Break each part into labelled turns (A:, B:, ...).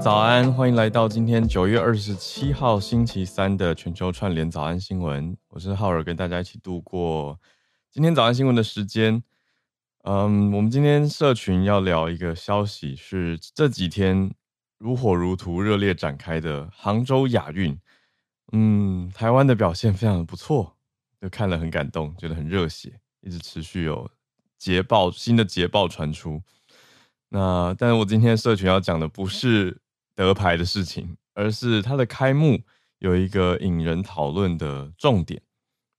A: 早安，欢迎来到今天九月二十七号星期三的全球串联早安新闻。我是浩尔，跟大家一起度过今天早安新闻的时间。嗯，我们今天社群要聊一个消息，是这几天如火如荼、热烈展开的杭州亚运。嗯，台湾的表现非常的不错，就看了很感动，觉得很热血，一直持续有捷报，新的捷报传出。那，但是我今天社群要讲的不是得牌的事情，而是它的开幕有一个引人讨论的重点。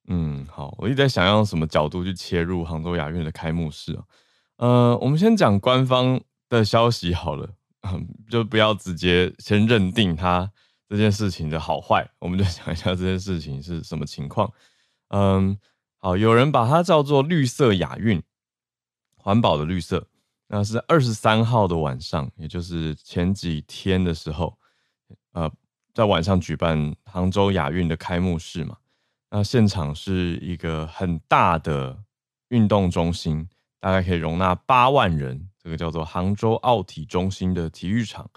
A: 嗯，好，我一直在想用什么角度去切入杭州亚运的开幕式。呃，我们先讲官方的消息好了，就不要直接先认定它这件事情的好坏，我们就 讲一下这件事情是什么情况。嗯，好，有人把它叫做绿色亚运，环保的绿色。那是二十三号的晚上，也就是前几天的时候，呃，在晚上举办杭州亚运的开幕式嘛。那现场是一个很大的运动中心，大概可以容纳八万人，这个叫做杭州奥体中心的体育场。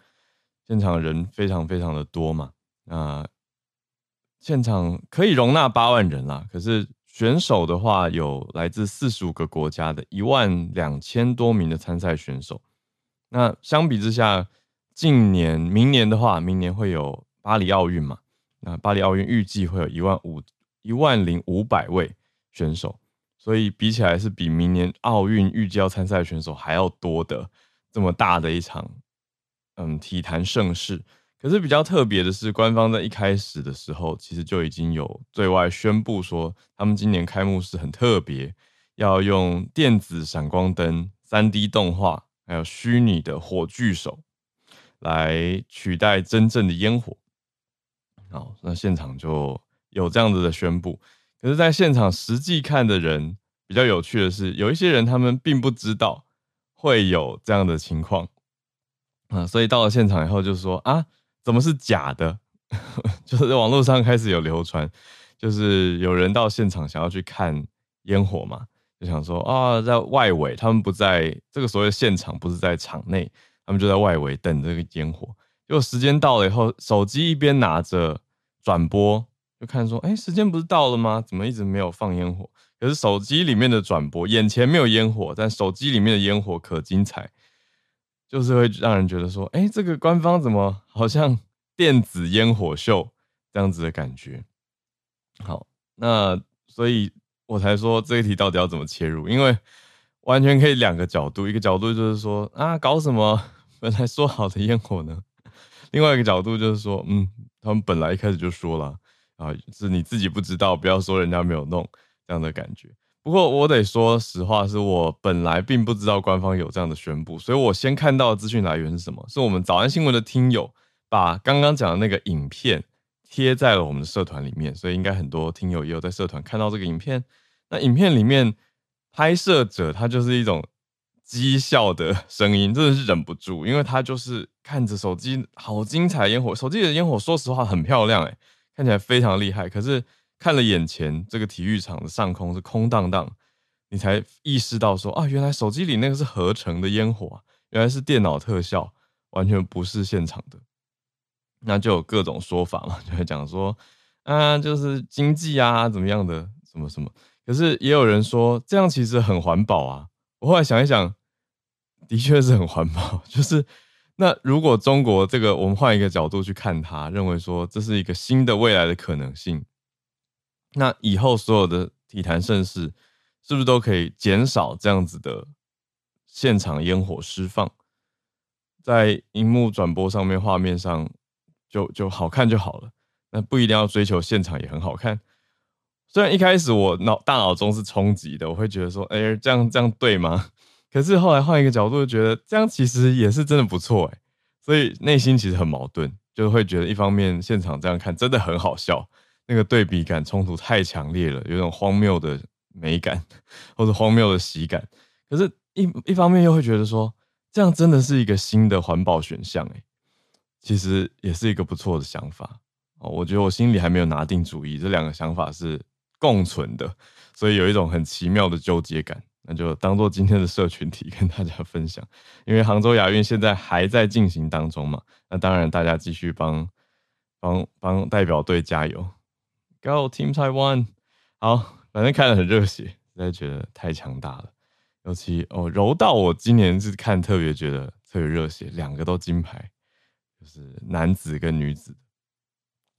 A: 现场人非常非常的多嘛，那现场可以容纳八万人啦，可是。选手的话有来自四十五个国家的一万两千多名的参赛选手。那相比之下，近年、明年的话，明年会有巴黎奥运嘛？那巴黎奥运预计会有一万五、一万零五百位选手，所以比起来是比明年奥运预计要参赛选手还要多的这么大的一场，嗯，体坛盛事。可是比较特别的是，官方在一开始的时候，其实就已经有对外宣布说，他们今年开幕式很特别，要用电子闪光灯、三 D 动画，还有虚拟的火炬手来取代真正的烟火。好，那现场就有这样子的宣布。可是，在现场实际看的人，比较有趣的是，有一些人他们并不知道会有这样的情况啊，所以到了现场以后就说啊。怎么是假的？就是在网络上开始有流传，就是有人到现场想要去看烟火嘛，就想说啊，在外围，他们不在这个所谓的现场，不是在场内，他们就在外围等这个烟火。结果时间到了以后，手机一边拿着转播，就看说，哎，时间不是到了吗？怎么一直没有放烟火？可是手机里面的转播，眼前没有烟火，但手机里面的烟火可精彩。就是会让人觉得说，哎，这个官方怎么好像电子烟火秀这样子的感觉？好，那所以我才说这一题到底要怎么切入？因为完全可以两个角度，一个角度就是说啊，搞什么 本来说好的烟火呢？另外一个角度就是说，嗯，他们本来一开始就说了啊，是你自己不知道，不要说人家没有弄这样的感觉。不过我得说实话，是我本来并不知道官方有这样的宣布，所以我先看到的资讯来源是什么？是我们早安新闻的听友把刚刚讲的那个影片贴在了我们的社团里面，所以应该很多听友也有在社团看到这个影片。那影片里面拍摄者他就是一种讥笑的声音，真的是忍不住，因为他就是看着手机好精彩烟火，手机里的烟火说实话很漂亮，诶，看起来非常厉害，可是。看了眼前这个体育场的上空是空荡荡，你才意识到说啊，原来手机里那个是合成的烟火啊，原来是电脑特效，完全不是现场的。那就有各种说法嘛，就会讲说啊，就是经济啊，怎么样的，什么什么。可是也有人说这样其实很环保啊。我后来想一想，的确是很环保。就是那如果中国这个，我们换一个角度去看它，认为说这是一个新的未来的可能性。那以后所有的体坛盛事，是不是都可以减少这样子的现场烟火释放，在荧幕转播上面，画面上就就好看就好了。那不一定要追求现场也很好看。虽然一开始我脑大脑中是冲击的，我会觉得说，哎、这样这样对吗？可是后来换一个角度，就觉得这样其实也是真的不错哎。所以内心其实很矛盾，就会觉得一方面现场这样看真的很好笑。那个对比感冲突太强烈了，有种荒谬的美感，或者荒谬的喜感。可是一，一方面又会觉得说，这样真的是一个新的环保选项，诶，其实也是一个不错的想法哦。我觉得我心里还没有拿定主意，这两个想法是共存的，所以有一种很奇妙的纠结感。那就当做今天的社群题跟大家分享。因为杭州亚运现在还在进行当中嘛，那当然大家继续帮帮帮代表队加油，Go Team Taiwan！好，反正看得很热血，实在觉得太强大了。尤其哦，柔道我今年是看特别觉得特别热血，两个都金牌，就是男子跟女子，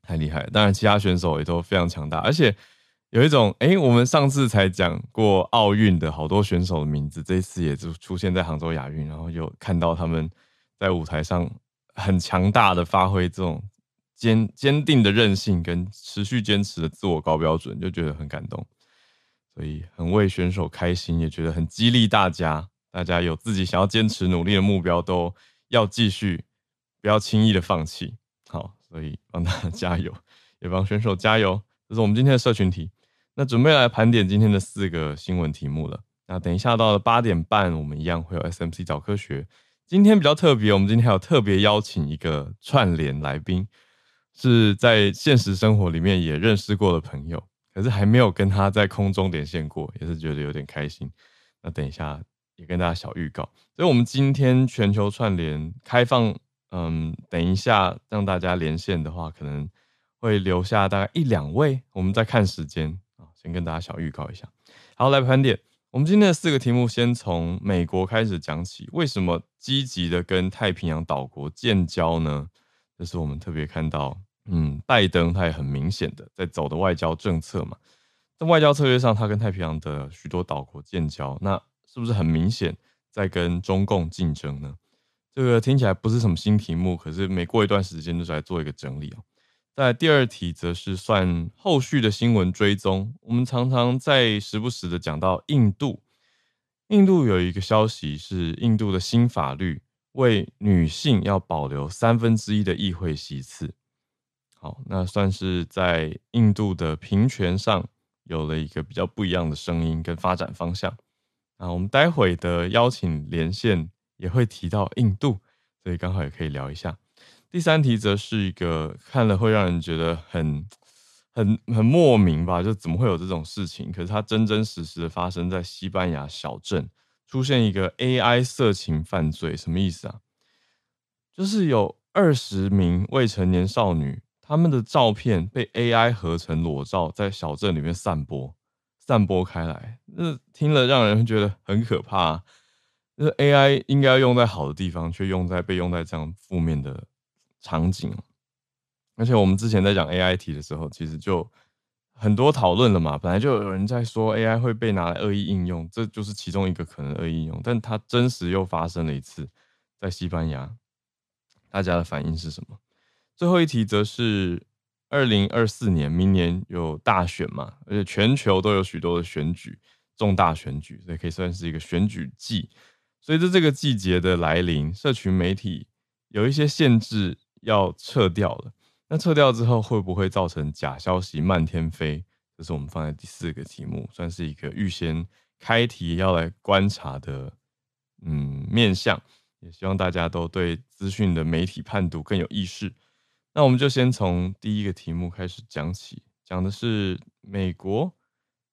A: 太厉害了。当然，其他选手也都非常强大，而且有一种哎、我们上次才讲过奥运的好多选手的名字，这一次也就出现在杭州亚运，然后又看到他们在舞台上很强大的发挥，这种坚坚定的韧性跟持续坚持的自我高标准，就觉得很感动。所以很为选手开心，也觉得很激励大家。大家有自己想要坚持努力的目标，都要继续，不要轻易的放弃。好，所以帮大家 加油，也帮选手加油。这是我们今天的社群题。那准备来盘点今天的四个新闻题目了。那等一下到了八点半，我们一样会有 SMC 早科学。今天比较特别，我们今天还有特别邀请一个串联来宾，是在现实生活里面也认识过的朋友。可是还没有跟他在空中连线过，也是觉得有点开心。那等一下也跟大家小预告，所以我们今天全球串联开放，嗯，等一下让大家连线的话，可能会留下大概一两位，我们再看时间啊，先跟大家小预告一下。好，来盘点，我们今天的四个题目，先从美国开始讲起。为什么积极的跟太平洋岛国建交呢？这是我们特别看到。嗯，拜登他也很明显的在走的外交政策嘛，在外交策略上，他跟太平洋的许多岛国建交，那是不是很明显在跟中共竞争呢？这个听起来不是什么新题目，可是每过一段时间就是来做一个整理哦。在第二题则是算后续的新闻追踪，我们常常在时不时的讲到印度，印度有一个消息是印度的新法律为女性要保留三分之一的议会席次。好，那算是在印度的平权上有了一个比较不一样的声音跟发展方向。那我们待会的邀请连线也会提到印度，所以刚好也可以聊一下。第三题则是一个看了会让人觉得很、很、很莫名吧，就怎么会有这种事情？可是它真真实实的发生在西班牙小镇，出现一个 AI 色情犯罪，什么意思啊？就是有二十名未成年少女。他们的照片被 AI 合成裸照，在小镇里面散播，散播开来，那听了让人觉得很可怕。那 AI 应该要用在好的地方，却用在被用在这样负面的场景。而且我们之前在讲 AI 题的时候，其实就很多讨论了嘛。本来就有人在说 AI 会被拿来恶意应用，这就是其中一个可能恶意应用。但它真实又发生了一次，在西班牙，大家的反应是什么？最后一题则是二零二四年，明年有大选嘛，而且全球都有许多的选举，重大选举，所以可以算是一个选举季。随着这个季节的来临，社群媒体有一些限制要撤掉了。那撤掉之后，会不会造成假消息漫天飞？这是我们放在第四个题目，算是一个预先开题要来观察的，嗯，面向。也希望大家都对资讯的媒体判读更有意识。那我们就先从第一个题目开始讲起，讲的是美国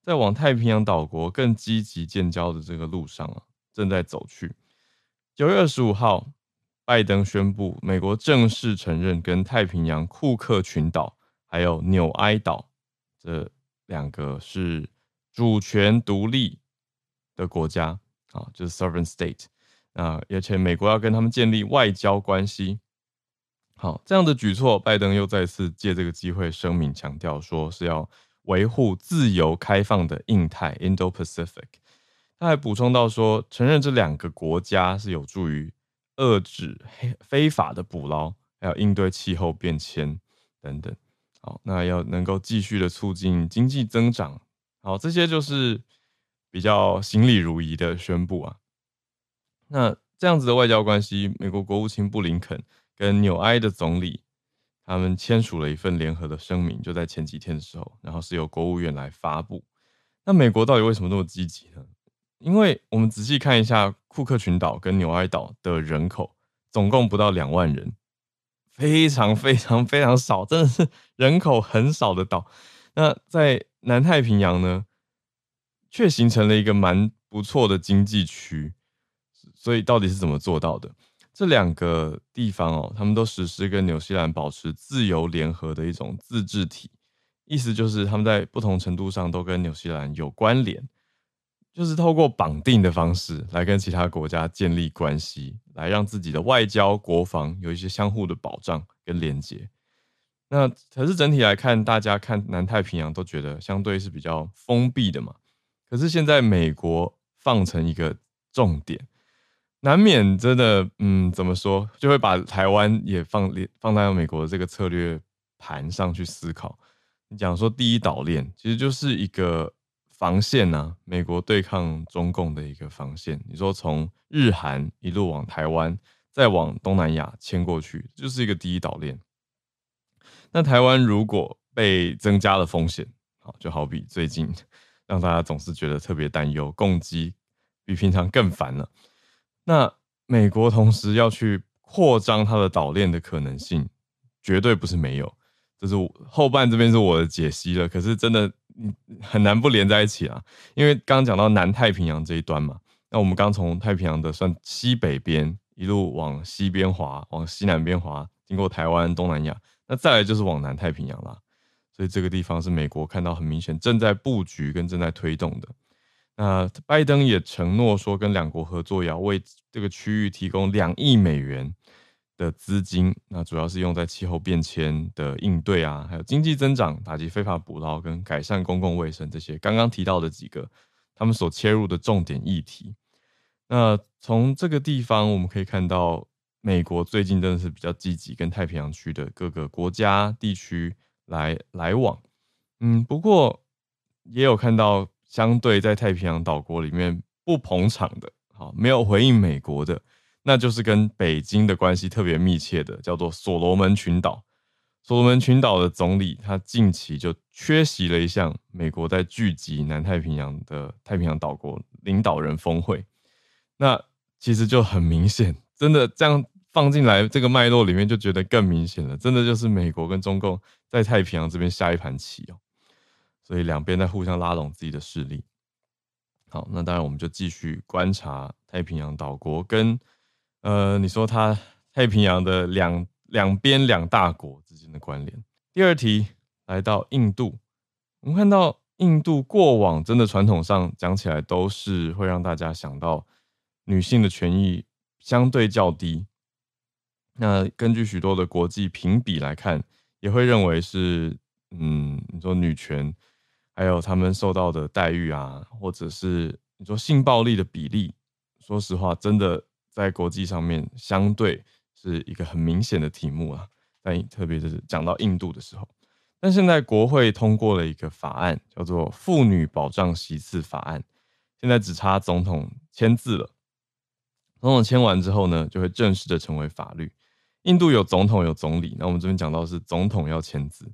A: 在往太平洋岛国更积极建交的这个路上啊，正在走去。九月二十五号，拜登宣布，美国正式承认跟太平洋库克群岛还有纽埃岛这两个是主权独立的国家啊，就是 sovereign state 啊，而且美国要跟他们建立外交关系。好，这样的举措，拜登又再次借这个机会声明强调，说是要维护自由开放的印太 （Indo-Pacific）。他还补充到说，承认这两个国家是有助于遏制非法的捕捞，还有应对气候变迁等等。好，那要能够继续的促进经济增长。好，这些就是比较行礼如仪的宣布啊。那这样子的外交关系，美国国务卿布林肯。跟纽埃的总理，他们签署了一份联合的声明，就在前几天的时候，然后是由国务院来发布。那美国到底为什么那么积极呢？因为我们仔细看一下库克群岛跟纽埃岛的人口，总共不到两万人，非常非常非常少，真的是人口很少的岛。那在南太平洋呢，却形成了一个蛮不错的经济区。所以到底是怎么做到的？这两个地方哦，他们都实施跟纽西兰保持自由联合的一种自治体，意思就是他们在不同程度上都跟纽西兰有关联，就是透过绑定的方式来跟其他国家建立关系，来让自己的外交、国防有一些相互的保障跟连接。那可是整体来看，大家看南太平洋都觉得相对是比较封闭的嘛。可是现在美国放成一个重点。难免真的，嗯，怎么说，就会把台湾也放放在美国的这个策略盘上去思考。你讲说第一岛链其实就是一个防线呐、啊，美国对抗中共的一个防线。你说从日韩一路往台湾，再往东南亚牵过去，就是一个第一岛链。那台湾如果被增加了风险，好，就好比最近让大家总是觉得特别担忧，共机比平常更烦了。那美国同时要去扩张它的岛链的可能性，绝对不是没有。这是后半这边是我的解析了，可是真的很难不连在一起啊。因为刚刚讲到南太平洋这一端嘛，那我们刚从太平洋的算西北边一路往西边滑，往西南边滑，经过台湾、东南亚，那再来就是往南太平洋啦。所以这个地方是美国看到很明显正在布局跟正在推动的。那拜登也承诺说，跟两国合作，要为这个区域提供两亿美元的资金。那主要是用在气候变迁的应对啊，还有经济增长、打击非法捕捞跟改善公共卫生这些刚刚提到的几个他们所切入的重点议题。那从这个地方我们可以看到，美国最近真的是比较积极跟太平洋区的各个国家地区来来往。嗯，不过也有看到。相对在太平洋岛国里面不捧场的，好，没有回应美国的，那就是跟北京的关系特别密切的，叫做所罗门群岛。所罗门群岛的总理他近期就缺席了一项美国在聚集南太平洋的太平洋岛国领导人峰会。那其实就很明显，真的这样放进来这个脉络里面，就觉得更明显了。真的就是美国跟中共在太平洋这边下一盘棋哦。所以两边在互相拉拢自己的势力。好，那当然我们就继续观察太平洋岛国跟呃，你说它太平洋的两两边两大国之间的关联。第二题来到印度，我们看到印度过往真的传统上讲起来都是会让大家想到女性的权益相对较低。那根据许多的国际评比来看，也会认为是嗯，你说女权。还有他们受到的待遇啊，或者是你说性暴力的比例，说实话，真的在国际上面相对是一个很明显的题目啊。但特别是讲到印度的时候，但现在国会通过了一个法案，叫做《妇女保障席次法案》，现在只差总统签字了。总统签完之后呢，就会正式的成为法律。印度有总统有总理，那我们这边讲到是总统要签字。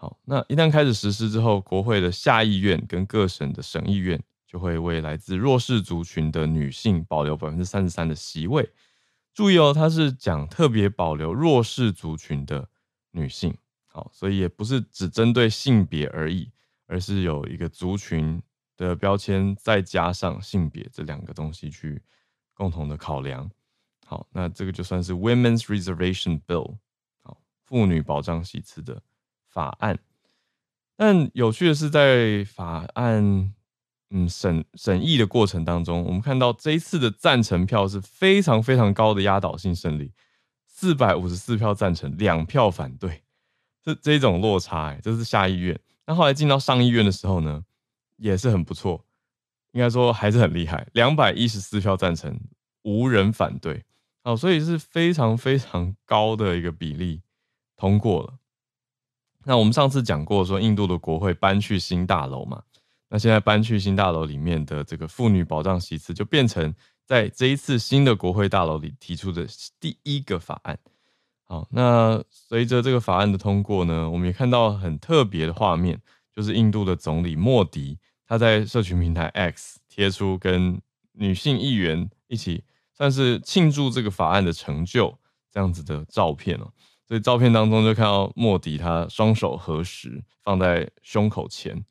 A: 好，那一旦开始实施之后，国会的下议院跟各省的省议院就会为来自弱势族群的女性保留百分之三十三的席位。注意哦，它是讲特别保留弱势族群的女性。好，所以也不是只针对性别而已，而是有一个族群的标签，再加上性别这两个东西去共同的考量。好，那这个就算是 Women's Reservation Bill，好，妇女保障席次的。法案，但有趣的是，在法案嗯审审议的过程当中，我们看到这一次的赞成票是非常非常高的压倒性胜利，四百五十四票赞成，两票反对，这这种落差哎、这是下议院。那后来进到上议院的时候呢，也是很不错，应该说还是很厉害，两百一十四票赞成，无人反对，好，所以是非常非常高的一个比例通过了。那我们上次讲过，说印度的国会搬去新大楼嘛，那现在搬去新大楼里面的这个妇女保障席次，就变成在这一次新的国会大楼里提出的第一个法案。好，那随着这个法案的通过呢，我们也看到很特别的画面，就是印度的总理莫迪他在社群平台 X 贴出跟女性议员一起算是庆祝这个法案的成就这样子的照片哦。所以照片当中就看到莫迪，他双手合十放在胸口前，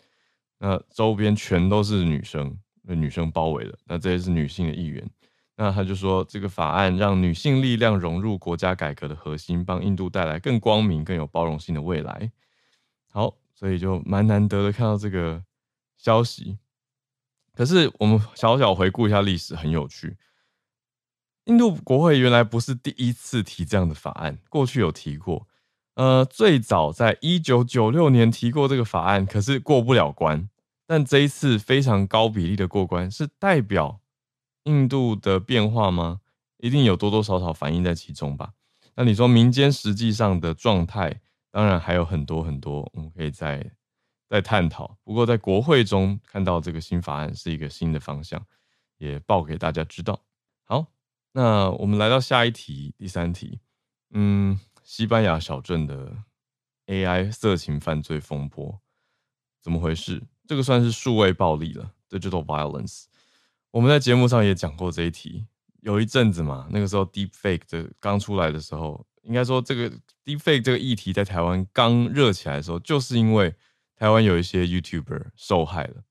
A: 那周边全都是女生，被女生包围了。那这些是女性的议员。那他就说，这个法案让女性力量融入国家改革的核心，帮印度带来更光明、更有包容性的未来。好，所以就蛮难得的看到这个消息。可是我们小小回顾一下历史，很有趣。印度国会原来不是第一次提这样的法案，过去有提过。呃，最早在一九九六年提过这个法案，可是过不了关。但这一次非常高比例的过关，是代表。印度的变化吗？一定有多多少少反映在其中吧。那你说民间实际上的状态，当然还有很多很多，我们可以再再探讨。不过在国会中看到这个新法案是一个新的方向，也报给大家知道。好，那我们来到下一题，第三题。嗯，西班牙小镇的 AI 色情犯罪风波，怎么回事？这个算是数位暴力了，digital violence。我们在节目上也讲过这一题，有一阵子嘛，那个时候 Deepfake 的刚出来的时候，应该说这个 Deepfake 这个议题在台湾刚热起来的时候，就是因为台湾有一些 YouTuber 受害了。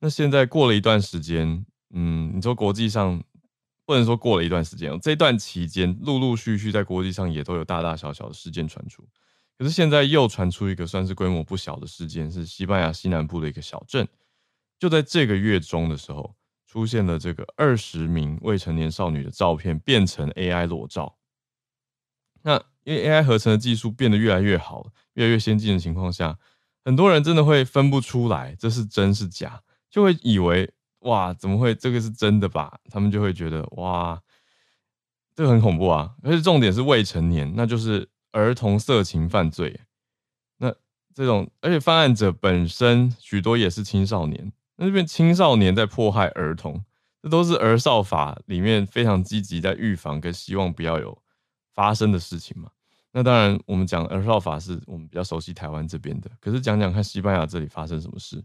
A: 那现在过了一段时间，嗯，你说国际上不能说过了一段时间，这段期间陆陆续续在国际上也都有大大小小的事件传出，可是现在又传出一个算是规模不小的事件，是西班牙西南部的一个小镇，就在这个月中的时候。出现了这个二十名未成年少女的照片变成 AI 裸照。那因为 AI 合成的技术变得越来越好，越来越先进的情况下，很多人真的会分不出来这是真是假，就会以为哇，怎么会这个是真的吧？他们就会觉得哇，这个很恐怖啊！而且重点是未成年，那就是儿童色情犯罪。那这种，而且犯案者本身许多也是青少年。那这边青少年在迫害儿童，这都是儿少法里面非常积极在预防跟希望不要有发生的事情嘛。那当然，我们讲儿少法是我们比较熟悉台湾这边的，可是讲讲看西班牙这里发生什么事。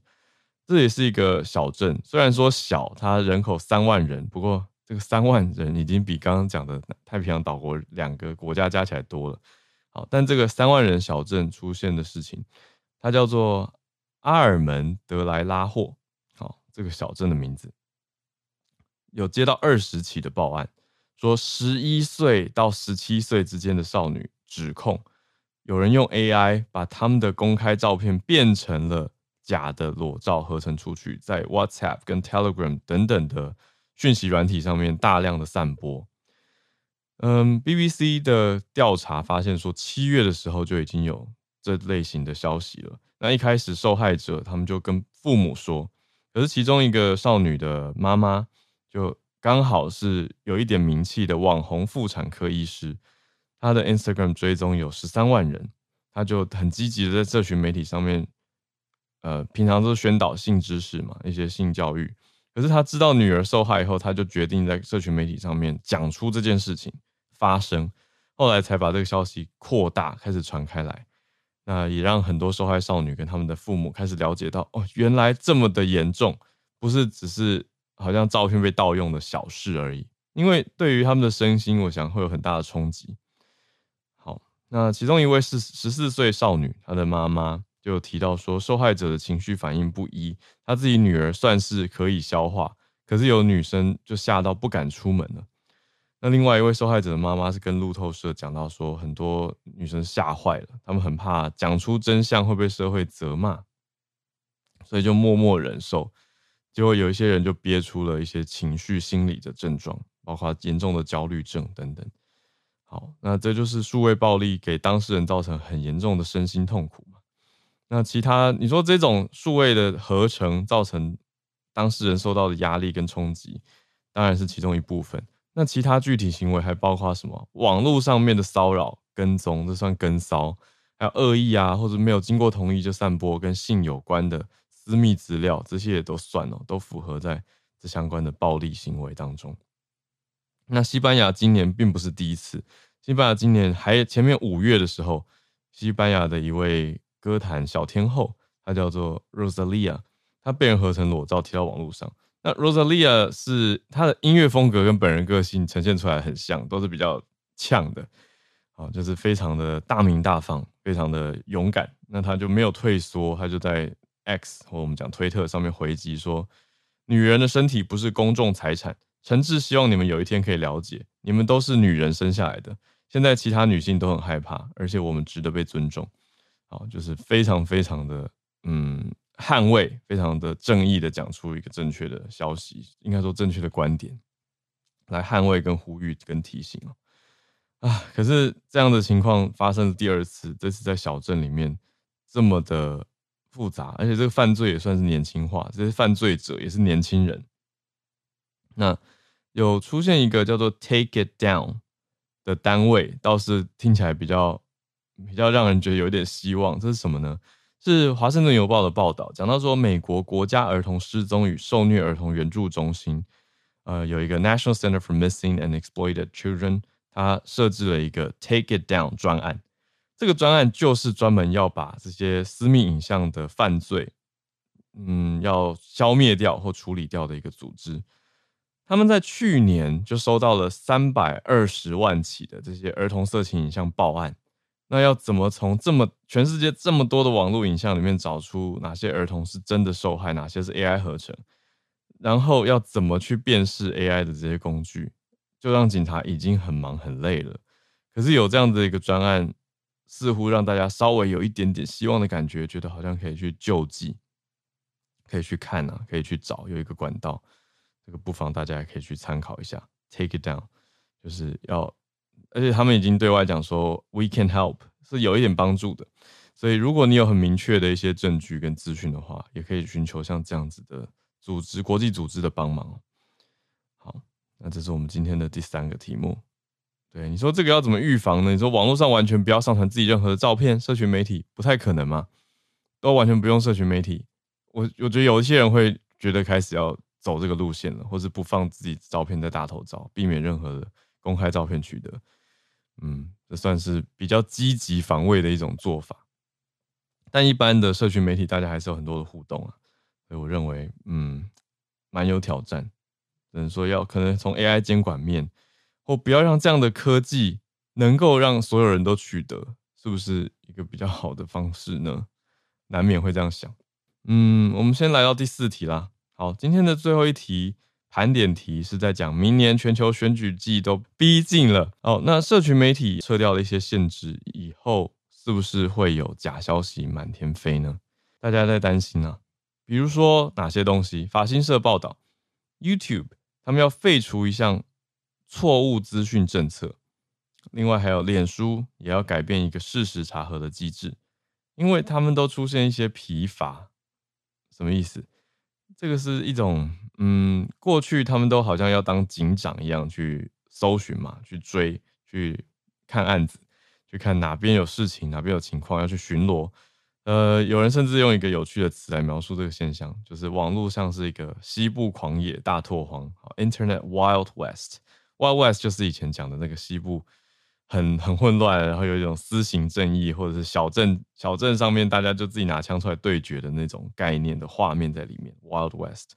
A: 这也是一个小镇，虽然说小，它人口三万人，不过这个三万人已经比刚刚讲的太平洋岛国两个国家加起来多了。好，但这个三万人小镇出现的事情，它叫做阿尔门德莱拉霍。好这个小镇的名字有接到二十起的报案，说十一岁到十七岁之间的少女指控有人用 AI 把他们的公开照片变成了假的裸照合成出去，在 WhatsApp 跟 Telegram 等等的讯息软体上面大量的散播。嗯，BBC 的调查发现说，七月的时候就已经有这类型的消息了。那一开始受害者他们就跟父母说。可是其中一个少女的妈妈，就刚好是有一点名气的网红妇产科医师，她的 Instagram 追踪有十三万人，她就很积极的在社群媒体上面，呃，平常都是宣导性知识嘛，一些性教育。可是他知道女儿受害以后，他就决定在社群媒体上面讲出这件事情发生，后来才把这个消息扩大，开始传开来。那也让很多受害少女跟他们的父母开始了解到，哦，原来这么的严重，不是只是好像照片被盗用的小事而已。因为对于他们的身心，我想会有很大的冲击。好，那其中一位是十四岁少女，她的妈妈就提到说，受害者的情绪反应不一，他自己女儿算是可以消化，可是有女生就吓到不敢出门了。那另外一位受害者的妈妈是跟路透社讲到说，很多女生吓坏了，她们很怕讲出真相会被社会责骂，所以就默默忍受。结果有一些人就憋出了一些情绪心理的症状，包括严重的焦虑症等等。好，那这就是数位暴力给当事人造成很严重的身心痛苦。那其他你说这种数位的合成造成当事人受到的压力跟冲击，当然是其中一部分。那其他具体行为还包括什么？网络上面的骚扰、跟踪，这算跟骚；还有恶意啊，或者没有经过同意就散播跟性有关的私密资料，这些也都算哦，都符合在这相关的暴力行为当中。那西班牙今年并不是第一次，西班牙今年还前面五月的时候，西班牙的一位歌坛小天后，她叫做 Rosalia，她被人合成裸照贴到网络上。那 Rosalia 是她的音乐风格跟本人个性呈现出来很像，都是比较呛的，啊，就是非常的大明大方，非常的勇敢。那她就没有退缩，她就在 X 或我们讲推特上面回击说：“女人的身体不是公众财产。诚挚希望你们有一天可以了解，你们都是女人生下来的。现在其他女性都很害怕，而且我们值得被尊重。好，就是非常非常的嗯捍卫，非常的正义的讲出一个正确的消息，应该说正确的观点，来捍卫跟呼吁跟提醒啊，可是这样的情况发生了第二次，这次在小镇里面这么的复杂，而且这个犯罪也算是年轻化，这些犯罪者也是年轻人。那有出现一个叫做 Take It Down 的单位，倒是听起来比较比较让人觉得有点希望。这是什么呢？是华盛顿邮报的报道，讲到说美国国家儿童失踪与受虐儿童援助中心，呃，有一个 National Center for Missing and Exploited Children，它设置了一个 Take It Down 专案。这个专案就是专门要把这些私密影像的犯罪，嗯，要消灭掉或处理掉的一个组织。他们在去年就收到了三百二十万起的这些儿童色情影像报案。那要怎么从这么全世界这么多的网络影像里面找出哪些儿童是真的受害，哪些是 AI 合成？然后要怎么去辨识 AI 的这些工具，就让警察已经很忙很累了。可是有这样的一个专案，似乎让大家稍微有一点点希望的感觉，觉得好像可以去救济，可以去看啊，可以去找，有一个管道。这个不妨大家也可以去参考一下，Take it down，就是要，而且他们已经对外讲说，We can help，是有一点帮助的。所以如果你有很明确的一些证据跟资讯的话，也可以寻求像这样子的组织、国际组织的帮忙。好，那这是我们今天的第三个题目。对，你说这个要怎么预防呢？你说网络上完全不要上传自己任何的照片，社群媒体不太可能吗？都完全不用社群媒体，我我觉得有一些人会觉得开始要。走这个路线了，或是不放自己照片在大头照，避免任何的公开照片取得。嗯，这算是比较积极防卫的一种做法。但一般的社群媒体，大家还是有很多的互动啊，所以我认为，嗯，蛮有挑战。只能说要可能从 AI 监管面，或不要让这样的科技能够让所有人都取得，是不是一个比较好的方式呢？难免会这样想。嗯，我们先来到第四题啦。好，今天的最后一题盘点题是在讲明年全球选举季都逼近了哦。那社群媒体撤掉了一些限制以后，是不是会有假消息满天飞呢？大家在担心啊。比如说哪些东西？法新社报道，YouTube 他们要废除一项错误资讯政策，另外还有脸书也要改变一个事实查核的机制，因为他们都出现一些疲乏。什么意思？这个是一种，嗯，过去他们都好像要当警长一样去搜寻嘛，去追，去看案子，去看哪边有事情，哪边有情况要去巡逻。呃，有人甚至用一个有趣的词来描述这个现象，就是网络像是一个西部狂野大拓荒，Internet Wild West。Wild West 就是以前讲的那个西部。很很混乱，然后有一种私刑正义，或者是小镇小镇上面大家就自己拿枪出来对决的那种概念的画面在里面。Wild West。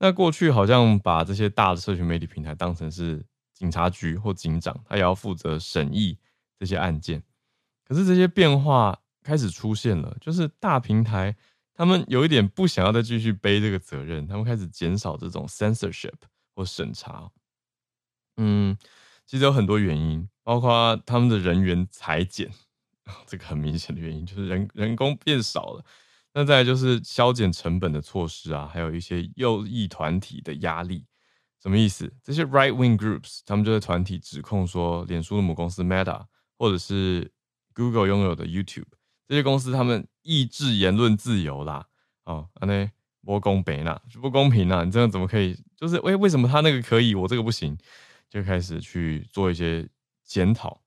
A: 那过去好像把这些大的社群媒体平台当成是警察局或警长，他也要负责审议这些案件。可是这些变化开始出现了，就是大平台他们有一点不想要再继续背这个责任，他们开始减少这种 censorship 或审查。嗯，其实有很多原因。包括他们的人员裁减，这个很明显的原因就是人人工变少了。那再来就是削减成本的措施啊，还有一些右翼团体的压力。什么意思？这些 right wing groups 他们就在团体指控说，脸书的母公司 Meta 或者是 Google 拥有的 YouTube 这些公司，他们抑制言论自由啦。哦，那不公平啦，不公平啦！你这样怎么可以？就是为为什么他那个可以，我这个不行？就开始去做一些。检讨，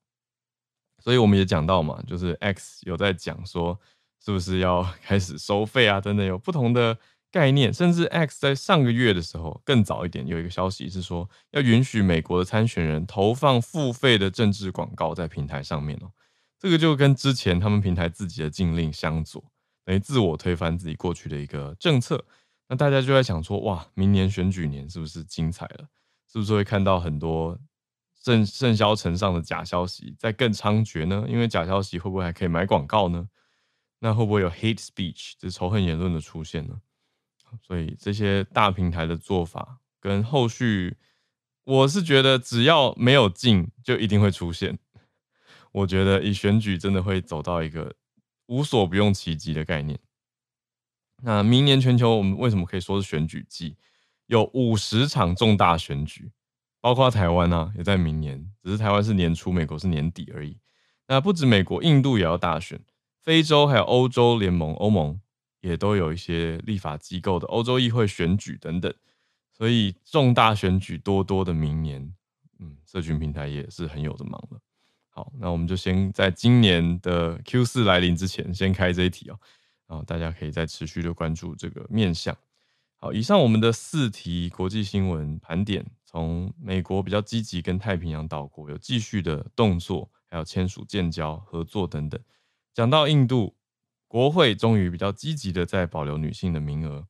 A: 所以我们也讲到嘛，就是 X 有在讲说，是不是要开始收费啊？等等，有不同的概念。甚至 X 在上个月的时候，更早一点有一个消息是说，要允许美国的参选人投放付费的政治广告在平台上面哦。这个就跟之前他们平台自己的禁令相左，等于自我推翻自己过去的一个政策。那大家就在想说，哇，明年选举年是不是精彩了？是不是会看到很多？甚甚嚣尘上的假消息在更猖獗呢？因为假消息会不会还可以买广告呢？那会不会有 hate speech，就是仇恨言论的出现呢？所以这些大平台的做法跟后续，我是觉得只要没有禁，就一定会出现。我觉得以选举真的会走到一个无所不用其极的概念。那明年全球我们为什么可以说是选举季？有五十场重大选举，包括台湾啊，也在明年，只是台湾是年初，美国是年底而已。那不止美国，印度也要大选，非洲还有欧洲联盟欧盟也都有一些立法机构的欧洲议会选举等等，所以重大选举多多的明年，嗯，社群平台也是很有的忙了。好，那我们就先在今年的 Q 四来临之前，先开这一题哦，然后大家可以再持续的关注这个面向。好，以上我们的四题国际新闻盘点，从美国比较积极跟太平洋岛国有继续的动作，还有签署建交合作等等，讲到印度国会终于比较积极的在保留女性的名额，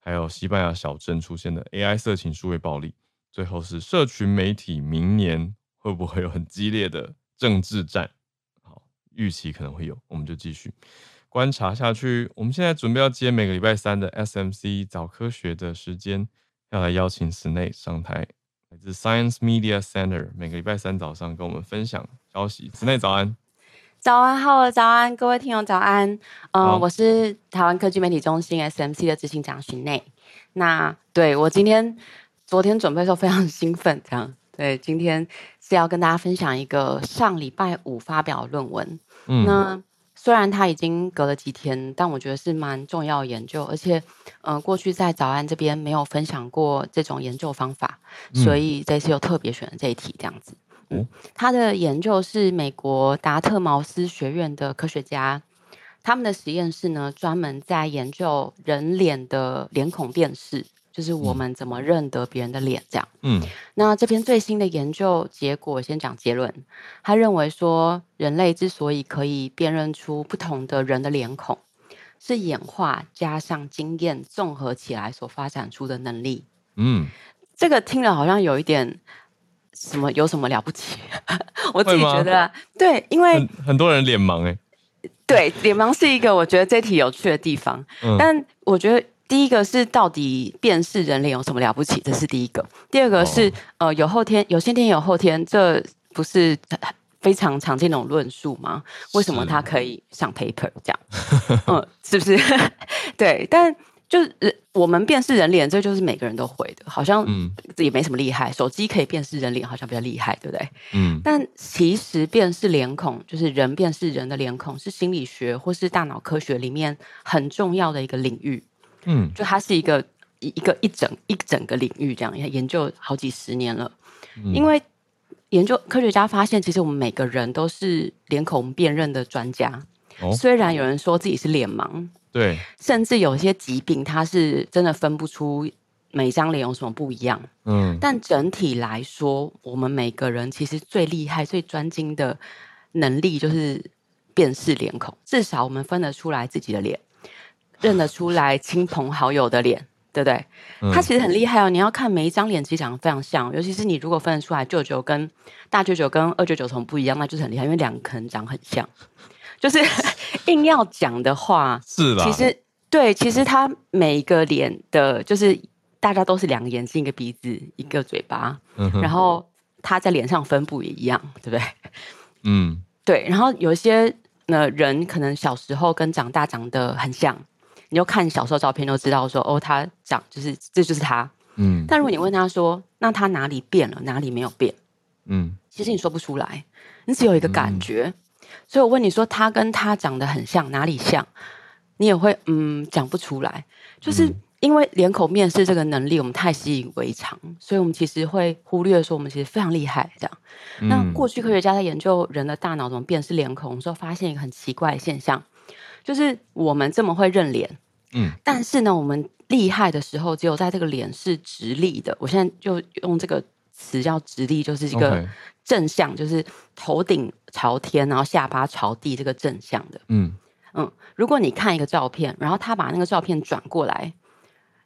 A: 还有西班牙小镇出现的 AI 色情数位暴力，最后是社群媒体明年会不会有很激烈的政治战？好，预期可能会有，我们就继续观察下去。我们现在准备要接每个礼拜三的 SMC 早科学的时间，要来邀请 Snae 上台。来自 Science Media Center，每个礼拜三早上跟我们分享消息。Snae 早安，
B: 早安，好，早安，各位听友早安。嗯、呃，我是台湾科技媒体中心 SMC 的执行长 Snae。那对我今天昨天准备的时候非常兴奋，这样对，今天是要跟大家分享一个上礼拜五发表的论文。嗯，那。虽然它已经隔了几天，但我觉得是蛮重要的研究，而且，呃，过去在早安这边没有分享过这种研究方法，嗯、所以这次又特别选了这一题这样子。嗯，他的研究是美国达特茅斯学院的科学家，他们的实验室呢专门在研究人脸的脸孔辨识。就是我们怎么认得别人的脸，这样。嗯，那这篇最新的研究结果，先讲结论。他认为说，人类之所以可以辨认出不同的人的脸孔，是演化加上经验综合起来所发展出的能力。嗯，这个听了好像有一点什么，有什么了不起？我自己觉得，对，因为
A: 很，很多人脸盲，哎，
B: 对，脸盲是一个我觉得这题有趣的地方。嗯，但我觉得。第一个是到底辨识人脸有什么了不起？这是第一个。第二个是、哦、呃有后天有先天有后天，这不是非常常见的那种论述吗？为什么他可以上 paper 这样？嗯，是不是？对，但就是我们辨识人脸，这就是每个人都会的，好像也没什么厉害。手机可以辨识人脸，好像比较厉害，对不对？嗯。但其实辨识脸孔，就是人辨识人的脸孔，是心理学或是大脑科学里面很重要的一个领域。嗯，就它是一个一一个一整一整个领域，这样研究好几十年了。嗯、因为研究科学家发现，其实我们每个人都是脸孔辨认的专家。哦、虽然有人说自己是脸盲，
A: 对，
B: 甚至有些疾病，他是真的分不出每张脸有什么不一样。嗯，但整体来说，我们每个人其实最厉害、最专精的能力就是辨识脸孔，至少我们分得出来自己的脸。认得出来亲朋好友的脸，对不对？嗯、他其实很厉害哦。你要看每一张脸，其实长得非常像。尤其是你如果分得出来舅舅跟大舅舅跟二舅舅从不一样，那就是很厉害，因为两个可能长很像。就是 硬要讲的话，
A: 是啦？
B: 其实对，其实他每一个脸的，就是大家都是两个眼睛、一个鼻子、一个嘴巴，嗯、然后他在脸上分布也一样，对不对？嗯，对。然后有一些呢人，可能小时候跟长大长得很像。你就看小时候照片，就知道说哦，他长就是这就是他。嗯。但如果你问他说，那他哪里变了，哪里没有变？嗯。其实你说不出来，你只有一个感觉。嗯。所以我问你说，他跟他长得很像，哪里像？你也会嗯讲不出来。就是因为脸孔面试这个能力，我们太习以为常，所以我们其实会忽略说，我们其实非常厉害。这样。嗯。那过去科学家在研究人的大脑怎么辨识脸孔的时候，发现一个很奇怪的现象。就是我们这么会认脸，嗯，但是呢，我们厉害的时候，只有在这个脸是直立的。我现在就用这个词叫直立，就是一个正向，就是头顶朝天，然后下巴朝地，这个正向的。嗯嗯，如果你看一个照片，然后他把那个照片转过来，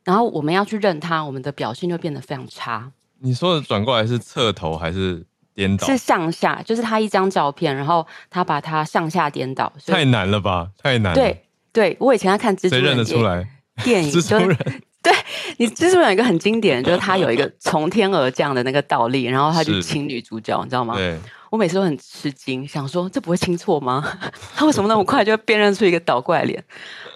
B: 然后我们要去认他，我们的表现就变得非常差。
A: 你说的转过来是侧头还是？颠倒是
B: 上下，就是他一张照片，然后他把它上下颠倒，
A: 太难了吧？太难了。
B: 对对，我以前在看蜘蛛人，
A: 谁认得出来？
B: 电影 就是你蜘蛛人有一个很经典，就是他有一个 从天而降的那个倒立，然后他就亲女主角，你知道吗？
A: 对。
B: 我每次都很吃惊，想说这不会亲错吗？他为什么那么快就会辨认出一个倒过来脸？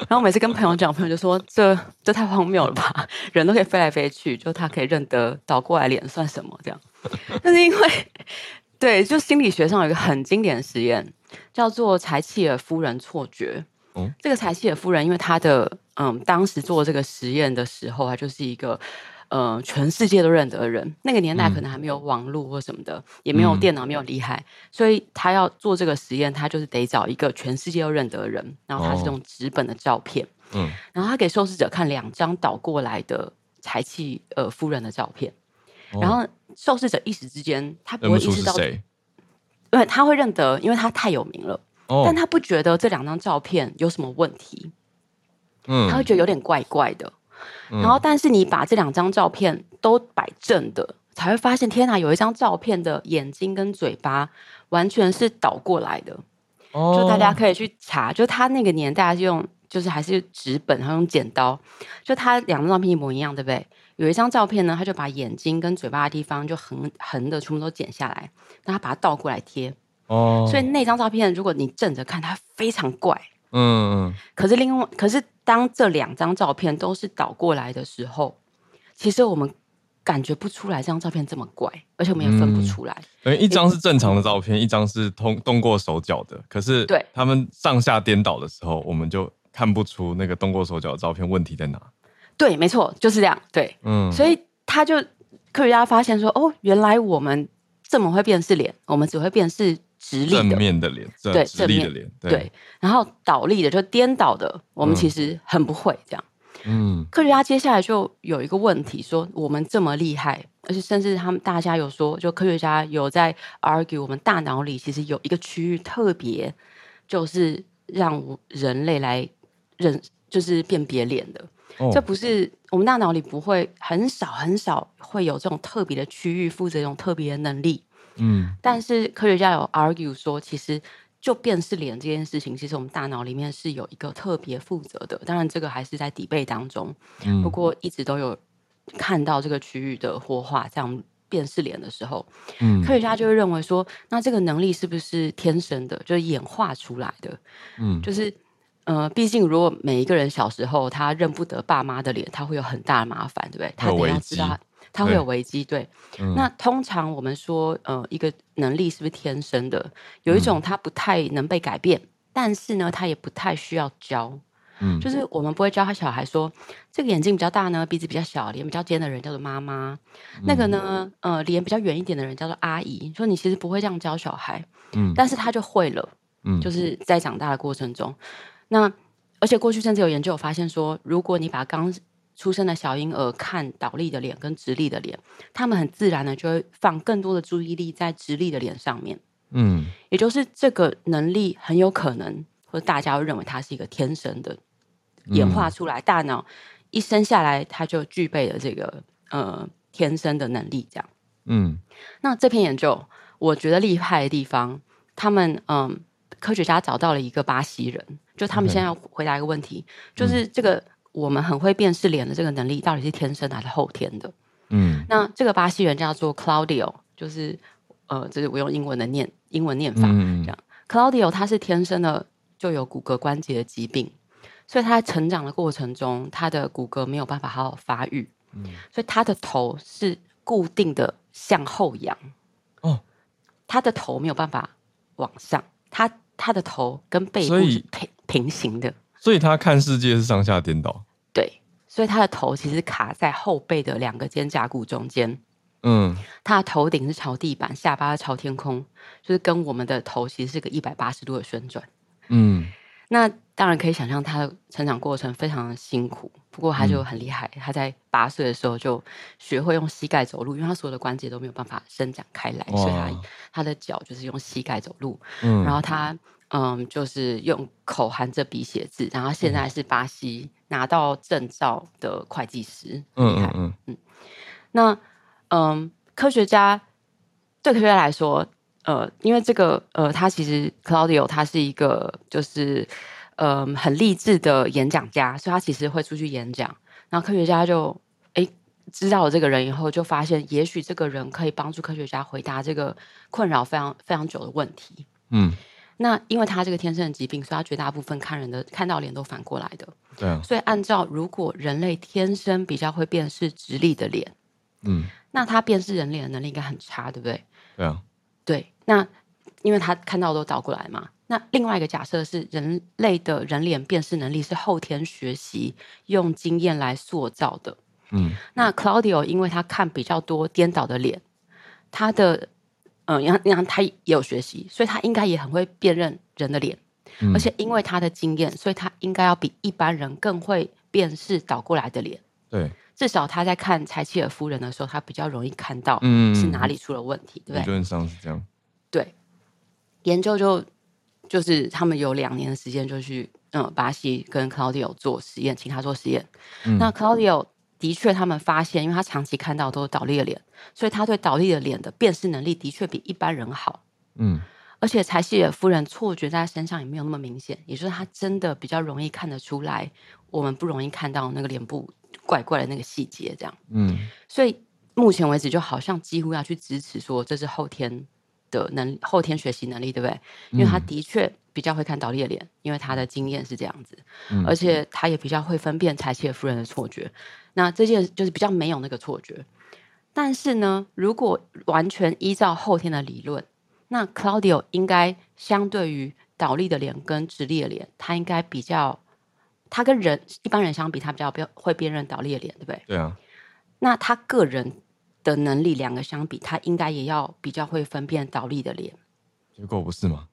B: 然后每次跟朋友讲，朋友就说这这太荒谬了吧？人都可以飞来飞去，就他可以认得倒过来脸算什么？这样？但是因为对，就心理学上有一个很经典的实验，叫做柴契尔夫人错觉。嗯，这个柴契尔夫人，因为她的嗯，当时做这个实验的时候，她就是一个。呃，全世界都认得的人，那个年代可能还没有网络或什么的，嗯、也没有电脑，没有厉害，嗯、所以他要做这个实验，他就是得找一个全世界都认得的人，然后他是用纸本的照片，嗯，然后他给受试者看两张倒过来的柴契尔夫人的照片，哦、然后受试者一时之间他不会意识到，因为他会认得，因为他太有名了，哦、但他不觉得这两张照片有什么问题，嗯，他会觉得有点怪怪的。然后，但是你把这两张照片都摆正的，才会发现，天哪，有一张照片的眼睛跟嘴巴完全是倒过来的。哦，就大家可以去查，就他那个年代是用，就是还是纸本，然后用剪刀，就他两张照片一模一样，对不对？有一张照片呢，他就把眼睛跟嘴巴的地方就横横的全部都剪下来，然后他把它倒过来贴。哦，所以那张照片如果你正着看，它非常怪。嗯，可是另外，可是当这两张照片都是倒过来的时候，其实我们感觉不出来这张照片这么怪，而且我们也分不出来。
A: 嗯，一张是正常的照片，嗯，一张是通动过手脚的。可是，对他们上下颠倒的时候，我们就看不出那个动过手脚的照片问题在哪。
B: 对，没错，就是这样。对，嗯，所以他就科学家发现说，哦，原来我们这么会辨识脸，我们只会辨识。直立的
A: 正面的脸，对，直立的脸，对，
B: 对。然后倒立的，就颠倒的，我们其实很不会这样。嗯，科学家接下来就有一个问题，说我们这么厉害，而且甚至他们大家有说，就科学家有在 argue，我们大脑里其实有一个区域特别，就是让人类来认，就是辨别脸的。哦，这不是我们大脑里不会很少很少会有这种特别的区域负责这种特别的能力。嗯，但是科学家有 argue 说，其实就辨识脸这件事情，其实我们大脑里面是有一个特别负责的。当然，这个还是在 debate 当中。嗯，不过一直都有看到这个区域的活化，这样辨识脸的时候，嗯，科学家就会认为说，那这个能力是不是天生的，就是演化出来的？嗯，就是呃，毕竟如果每一个人小时候他认不得爸妈的脸，他会有很大的麻烦，对不对？他得要知道。他会有危机，对。嗯、那通常我们说，呃，一个能力是不是天生的？有一种他不太能被改变，嗯、但是呢，他也不太需要教。嗯，就是我们不会教他小孩说，这个眼睛比较大呢，鼻子比较小，脸比较尖的人叫做妈妈。嗯、那个呢，呃，脸比较圆一点的人叫做阿姨。说你其实不会这样教小孩，嗯，但是他就会了。嗯，就是在长大的过程中，那而且过去甚至有研究有发现说，如果你把刚出生的小婴儿看倒立的脸跟直立的脸，他们很自然的就会放更多的注意力在直立的脸上面。嗯，也就是这个能力很有可能，或者大家会认为它是一个天生的演化出来，嗯、大脑一生下来它就具备了这个呃天生的能力。这样，嗯，那这篇研究我觉得厉害的地方，他们嗯、呃、科学家找到了一个巴西人，就他们现在要回答一个问题，嗯、就是这个。我们很会辨识脸的这个能力到底是天生还是后天的？嗯，那这个巴西人叫做 Claudio，就是呃，这、就是我用英文的念英文念法，嗯、这样。Claudio 他是天生的就有骨骼关节的疾病，所以他在成长的过程中，他的骨骼没有办法好好发育，嗯，所以他的头是固定的向后仰，哦，他的头没有办法往上，他他的头跟背部是平以平行的。
A: 所以他看世界是上下颠倒，
B: 对，所以他的头其实卡在后背的两个肩胛骨中间，嗯，他的头顶是朝地板，下巴是朝天空，就是跟我们的头其实是个一百八十度的旋转，嗯，那当然可以想象他的成长过程非常的辛苦，不过他就很厉害，嗯、他在八岁的时候就学会用膝盖走路，因为他所有的关节都没有办法伸展开来，所以他他的脚就是用膝盖走路，嗯，然后他。嗯，就是用口含着笔写字，然后现在是巴西拿到证照的会计师。嗯嗯，嗯，那嗯，科学家对科学家来说，呃，因为这个呃，他其实 Claudio 他是一个就是嗯很励志的演讲家，所以他其实会出去演讲。然后科学家就哎，知道了这个人以后，就发现也许这个人可以帮助科学家回答这个困扰非常非常久的问题。嗯。那因为他这个天生的疾病，所以他绝大部分看人的看到脸都反过来的。
A: 对啊。
B: 所以按照如果人类天生比较会辨识直立的脸，嗯，那他辨识人脸的能力应该很差，对不对？
A: 对啊。
B: 对，那因为他看到都倒过来嘛。那另外一个假设是，人类的人脸辨识能力是后天学习用经验来塑造的。嗯。那 Claudio 因为他看比较多颠倒的脸，他的。嗯，然后然后他也有学习，所以他应该也很会辨认人的脸，嗯、而且因为他的经验，所以他应该要比一般人更会辨识倒过来的脸。
A: 对，
B: 至少他在看柴契尔夫人的时候，他比较容易看到是哪里出了问题，嗯、对不对？
A: 理论上是这样。
B: 对，研究就就是他们有两年的时间，就去嗯巴西跟 Claudio 做实验，请他做实验。嗯、那 Claudio。的确，他们发现，因为他长期看到都是倒立的脸，所以他对倒立的脸的辨识能力的确比一般人好。嗯，而且柴契尔夫人错觉在他身上也没有那么明显，也就是他真的比较容易看得出来，我们不容易看到那个脸部怪怪的那个细节，这样。嗯，所以目前为止，就好像几乎要去支持说这是后天的能后天学习能力，对不对？因为他的确。比较会看倒立的脸，因为他的经验是这样子，嗯、而且他也比较会分辨柴切夫人的错觉。那这件就是比较没有那个错觉。但是呢，如果完全依照后天的理论，那 Claudio 应该相对于倒立的脸跟直立的脸，他应该比较，他跟人一般人相比，他比较会辨认倒立的脸，对不对？
A: 对啊。
B: 那他个人的能力两个相比，他应该也要比较会分辨倒立的脸。
A: 结果不是吗？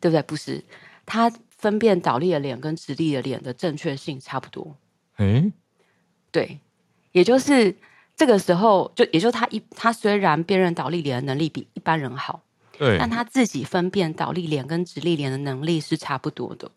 B: 对不对？不是，他分辨倒立的脸跟直立的脸的正确性差不多。
A: 诶，
B: 对，也就是这个时候，就也就他一他虽然辨认倒立脸的能力比一般人好，
A: 对，
B: 但他自己分辨倒立脸跟直立脸的能力是差不多的。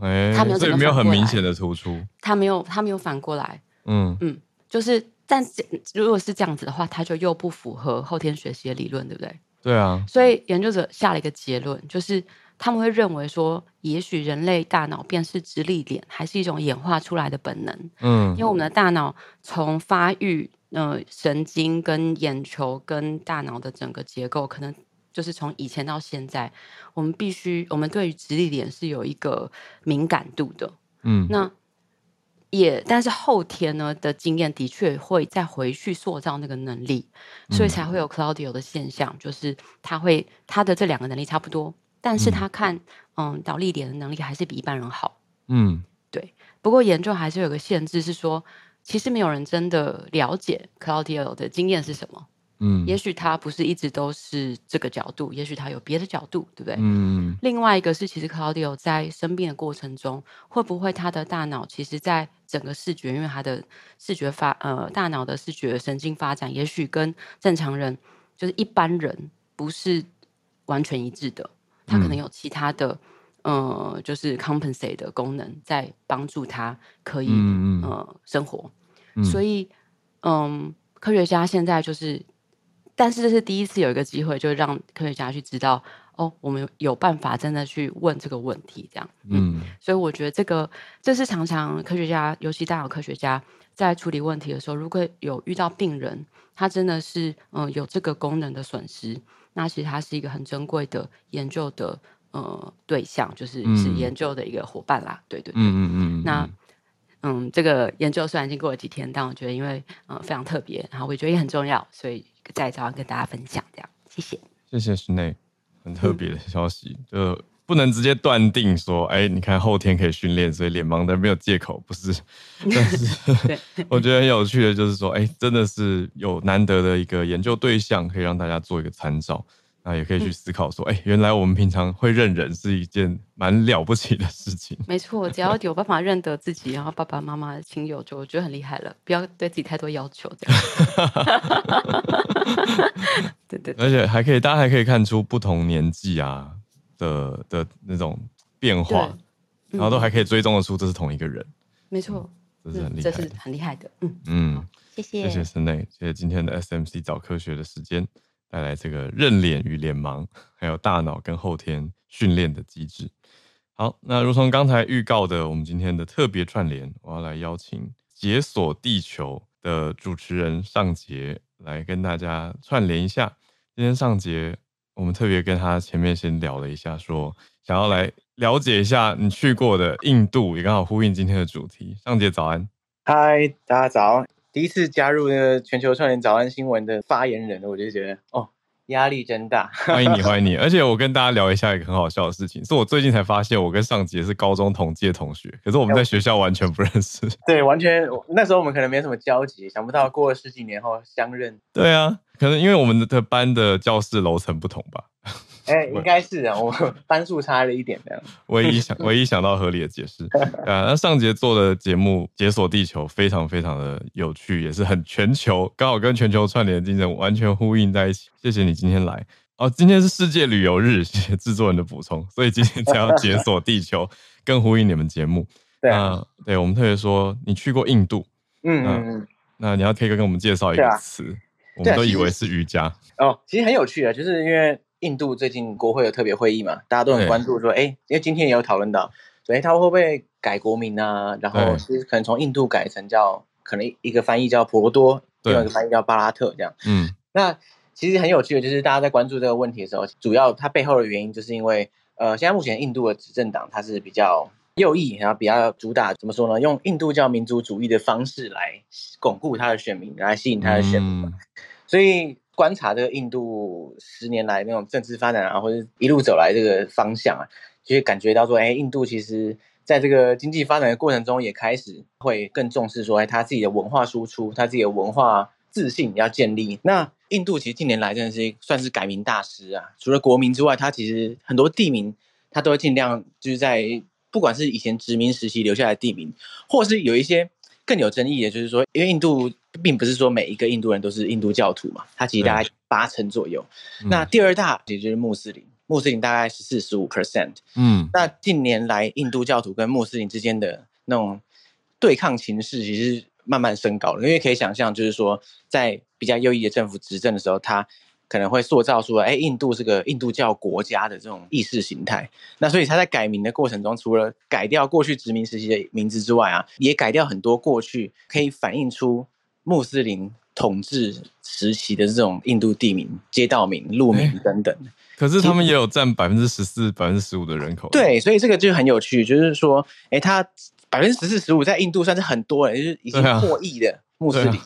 A: 诶，他没有，这没有很明显的突出。
B: 他没有，他没有反过来。嗯嗯，就是，但是如果是这样子的话，它就又不符合后天学习的理论，对不对？
A: 对啊，
B: 所以研究者下了一个结论，就是他们会认为说，也许人类大脑辨识直立脸还是一种演化出来的本能。嗯，因为我们的大脑从发育，呃，神经跟眼球跟大脑的整个结构，可能就是从以前到现在，我们必须，我们对于直立脸是有一个敏感度的。嗯，那。也，但是后天呢的经验的确会再回去塑造那个能力，所以才会有 Claudio 的现象，嗯、就是他会他的这两个能力差不多，但是他看嗯倒立点的能力还是比一般人好。嗯，对。不过研究还是有个限制，是说其实没有人真的了解 Claudio 的经验是什么。嗯，也许他不是一直都是这个角度，也许他有别的角度，对不对？嗯。另外一个是，其实 Claudio 在生病的过程中，会不会他的大脑其实，在整个视觉，因为他的视觉发呃大脑的视觉神经发展，也许跟正常人就是一般人不是完全一致的，他可能有其他的、嗯、呃，就是 compensate 的功能在帮助他可以呃生活。嗯所以嗯，科学家现在就是。但是这是第一次有一个机会，就让科学家去知道哦，我们有办法真的去问这个问题，这样。嗯，所以我觉得这个这是常常科学家，尤其大脑科学家在处理问题的时候，如果有遇到病人，他真的是嗯、呃、有这个功能的损失，那其实他是一个很珍贵的研究的呃对象，就是是研究的一个伙伴啦。对对对，嗯嗯嗯。那嗯，这个研究虽然已经过了几天，但我觉得因为呃非常特别，然后我觉得也很重要，所以。在早上跟大家分享，这样谢谢，
A: 谢谢室内很特别的消息，嗯、就不能直接断定说，哎、欸，你看后天可以训练，所以脸盲的没有借口，不是？但是 我觉得很有趣的，就是说，哎、欸，真的是有难得的一个研究对象，可以让大家做一个参照。那也可以去思考说，哎、嗯欸，原来我们平常会认人是一件蛮了不起的事情。
B: 没错，只要有办法认得自己，然后爸爸妈妈的亲友，就我觉得很厉害了。不要对自己太多要求，这样。对，对对，
A: 而且还可以，大家还可以看出不同年纪啊的的那种变化，嗯、然后都还可以追踪得出这是同一个人。
B: 没错，
A: 这是很厉害，
B: 这是很厉害的。嗯
A: 嗯，
B: 谢谢，
A: 谢谢室内，谢谢今天的 SMC 找科学的时间。带来这个认脸与脸盲，还有大脑跟后天训练的机制。好，那如同刚才预告的，我们今天的特别串联，我要来邀请《解锁地球》的主持人尚杰来跟大家串联一下。今天尚杰，我们特别跟他前面先聊了一下，说想要来了解一下你去过的印度，也刚好呼应今天的主题。尚杰早安，
C: 嗨，大家早。第一次加入那个全球串联早安新闻的发言人，我就觉得哦。压力真大，
A: 欢迎你，欢迎你！而且我跟大家聊一下一个很好笑的事情，是我最近才发现，我跟尚杰是高中同届同学，可是我们在学校完全不认识。
C: 对，完全那时候我们可能没什么交集，想不到过了十几年后相认。
A: 对啊，可能因为我们的班的教室楼层不同吧。
C: 哎、欸，应该是啊，我班 数差了一点这样。
A: 唯一想，唯一想到合理的解释 啊。那上节做的节目《解锁地球》非常非常的有趣，也是很全球，刚好跟全球串联精神完全呼应在一起。谢谢你今天来哦，今天是世界旅游日，谢谢制作人的补充，所以今天才要解锁地球，更呼应你们节目。对啊，对，我们特别说你去过印度，嗯嗯嗯，那你要 K 哥跟我们介绍一个词，啊、我们都以为是瑜伽
C: 哦，其实很有趣啊，就是因为。印度最近国会有特别会议嘛，大家都很关注说，哎、欸，因为今天也有讨论到，所以他会不会改国名啊？然后其实可能从印度改成叫，可能一个翻译叫婆罗多，另外一个翻译叫巴拉特这样。嗯，那其实很有趣的，就是大家在关注这个问题的时候，主要它背后的原因就是因为，呃，现在目前印度的执政党它是比较右翼，然后比较主打怎么说呢？用印度教民族主义的方式来巩固他的选民，来吸引他的选民，嗯、所以。观察这个印度十年来那种政治发展啊，或者一路走来这个方向啊，就会感觉到说，哎，印度其实在这个经济发展的过程中，也开始会更重视说，哎，他自己的文化输出，他自己的文化自信要建立。那印度其实近年来真的是算是改名大师啊，除了国名之外，他其实很多地名他都会尽量就是在不管是以前殖民时期留下来的地名，或是有一些。更有争议的就是说，因为印度并不是说每一个印度人都是印度教徒嘛，他其实大概八成左右。嗯、那第二大也就是穆斯林，穆斯林大概是四十五 percent。嗯，那近年来印度教徒跟穆斯林之间的那种对抗情势，其实慢慢升高了。因为可以想象，就是说在比较右翼的政府执政的时候，他。可能会塑造出来，哎，印度是个印度教国家的这种意识形态。那所以他在改名的过程中，除了改掉过去殖民时期的名字之外啊，也改掉很多过去可以反映出穆斯林统治时期的这种印度地名、街道名、路名等等。
A: 可是他们也有占百分之十四、百分之十五的人口。
C: 对，所以这个就很有趣，就是说，哎，他百分之十四、十五在印度算是很多人，就是已经破亿的穆斯林。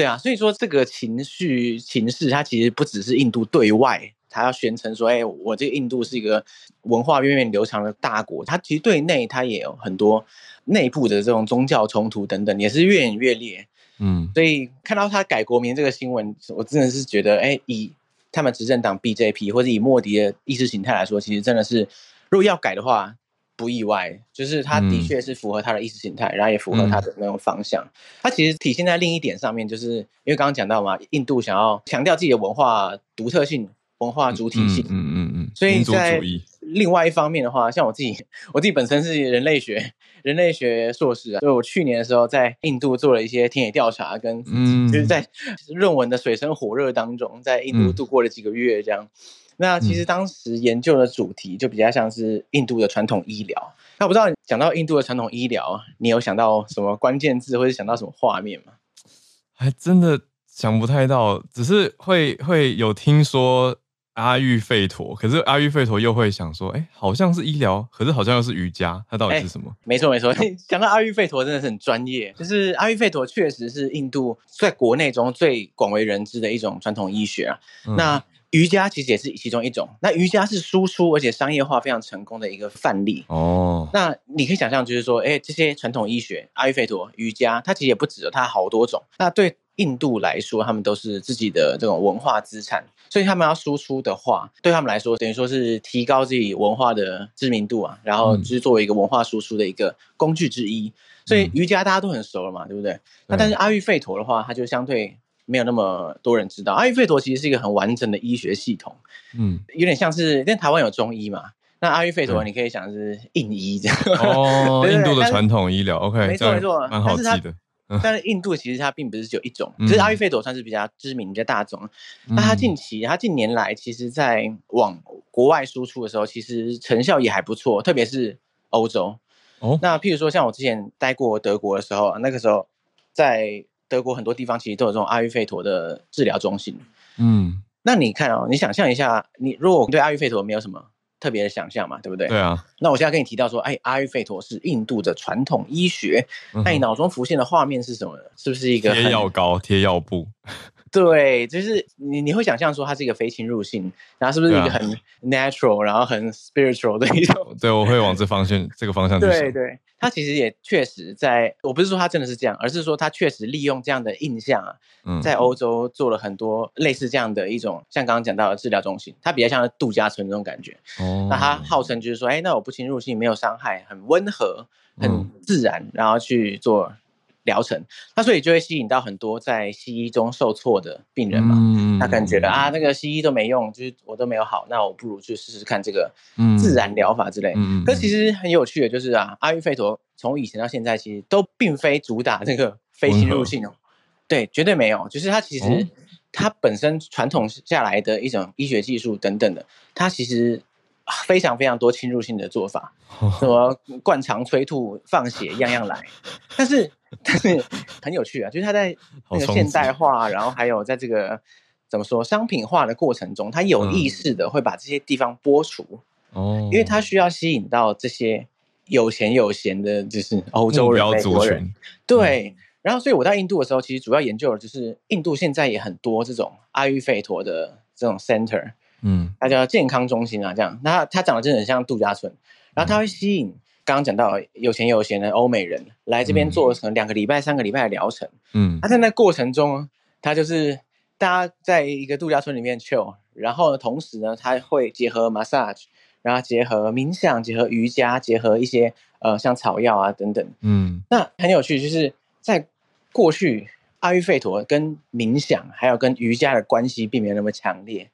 C: 对啊，所以说这个情绪情势，它其实不只是印度对外，它要宣称说，哎，我这个印度是一个文化源远流长的大国，它其实对内它也有很多内部的这种宗教冲突等等，也是越演越烈。嗯，所以看到他改国名这个新闻，我真的是觉得，哎，以他们执政党 BJP 或者以莫迪的意识形态来说，其实真的是，如果要改的话。不意外，就是他的确是符合他的意识形态，嗯、然后也符合他的那种方向。他其实体现在另一点上面，就是因为刚刚讲到嘛，印度想要强调自己的文化独特性、文化主体性。嗯嗯嗯。嗯，所以在另外一方面的话，像我自己，我自己本身是人类学人类学硕士啊，所以我去年的时候在印度做了一些田野调查，跟就是在论文的水深火热当中，在印度度过了几个月这样。那其实当时研究的主题就比较像是印度的传统医疗。那我不知道讲到印度的传统医疗，你有想到什么关键字，或者想到什么画面吗？
A: 还真的想不太到，只是会会有听说阿育吠陀，可是阿育吠陀又会想说，哎，好像是医疗，可是好像又是瑜伽，它到底是什么？
C: 没错没错，讲到阿育吠陀真的是很专业，就是阿育吠陀确实是印度在国内中最广为人知的一种传统医学啊。嗯、那瑜伽其实也是其中一种。那瑜伽是输出而且商业化非常成功的一个范例哦。那你可以想象，就是说，哎，这些传统医学，阿育吠陀、瑜伽，它其实也不止，它好多种。那对印度来说，他们都是自己的这种文化资产，所以他们要输出的话，对他们来说，等于说是提高自己文化的知名度啊，然后就是作为一个文化输出的一个工具之一。所以瑜伽大家都很熟了嘛，对不对？那但是阿育吠陀的话，它就相对。没有那么多人知道，阿育吠陀其实是一个很完整的医学系统，嗯，有点像是，因为台湾有中医嘛，那阿育吠陀你可以想是印医这样，哦，
A: 印度的传统医疗，OK，
C: 没错没错，
A: 蛮好记的。
C: 但是印度其实它并不是只有一种，其实阿育吠陀算是比较知名、比较大众。那它近期、它近年来，其实在往国外输出的时候，其实成效也还不错，特别是欧洲。哦，那譬如说像我之前待过德国的时候，那个时候在。德国很多地方其实都有这种阿育吠陀的治疗中心。嗯，那你看哦，你想象一下，你如果对阿育吠陀没有什么特别的想象嘛，对不对？
A: 对啊。
C: 那我现在跟你提到说，哎，阿育吠陀是印度的传统医学，那、嗯、你脑中浮现的画面是什么呢？是不是一个
A: 贴药膏、贴药布？
C: 对，就是你你会想象说它是一个非侵入性，然后是不是一个很 natural，、啊、然后很 spiritual 的一种？
A: 对，我会往这方向这个方向去想。
C: 对对，它其实也确实在，我不是说它真的是这样，而是说它确实利用这样的印象啊，嗯、在欧洲做了很多类似这样的一种，像刚刚讲到的治疗中心，它比较像是度假村那种感觉。哦。那它号称就是说，哎，那我不侵入性，没有伤害，很温和，很自然，嗯、然后去做。疗程，那所以就会吸引到很多在西医中受挫的病人嘛。嗯、他可能觉得啊，那个西医都没用，就是我都没有好，那我不如去试试看这个自然疗法之类。嗯、可其实很有趣的，就是啊，阿育吠陀从以前到现在，其实都并非主打这个非侵入性哦。对，绝对没有。就是它其实、哦、它本身传统下来的一种医学技术等等的，它其实。非常非常多侵入性的做法，什么灌肠催吐、放血，样样来。但是，但是很有趣啊，就是他在那个现代化，然后还有在这个怎么说商品化的过程中，他有意识的会把这些地方剥除哦，因为他需要吸引到这些有钱有闲的，就是欧洲人、美国人。对，然后所以我在印度的时候，其实主要研究的就是印度现在也很多这种阿育吠陀的这种 center。嗯，它叫健康中心啊，这样，那它长得真的很像度假村，然后它会吸引刚刚讲到有钱有闲的欧美人来这边做可能两个礼拜、三个礼拜的疗程。嗯，他在那过程中，他就是大家在一个度假村里面 chill，然后同时呢，他会结合 massage，然后结合冥想，结合瑜伽，结合一些呃像草药啊等等。嗯，那很有趣，就是在过去阿育吠陀跟冥想还有跟瑜伽的关系并没有那么强烈。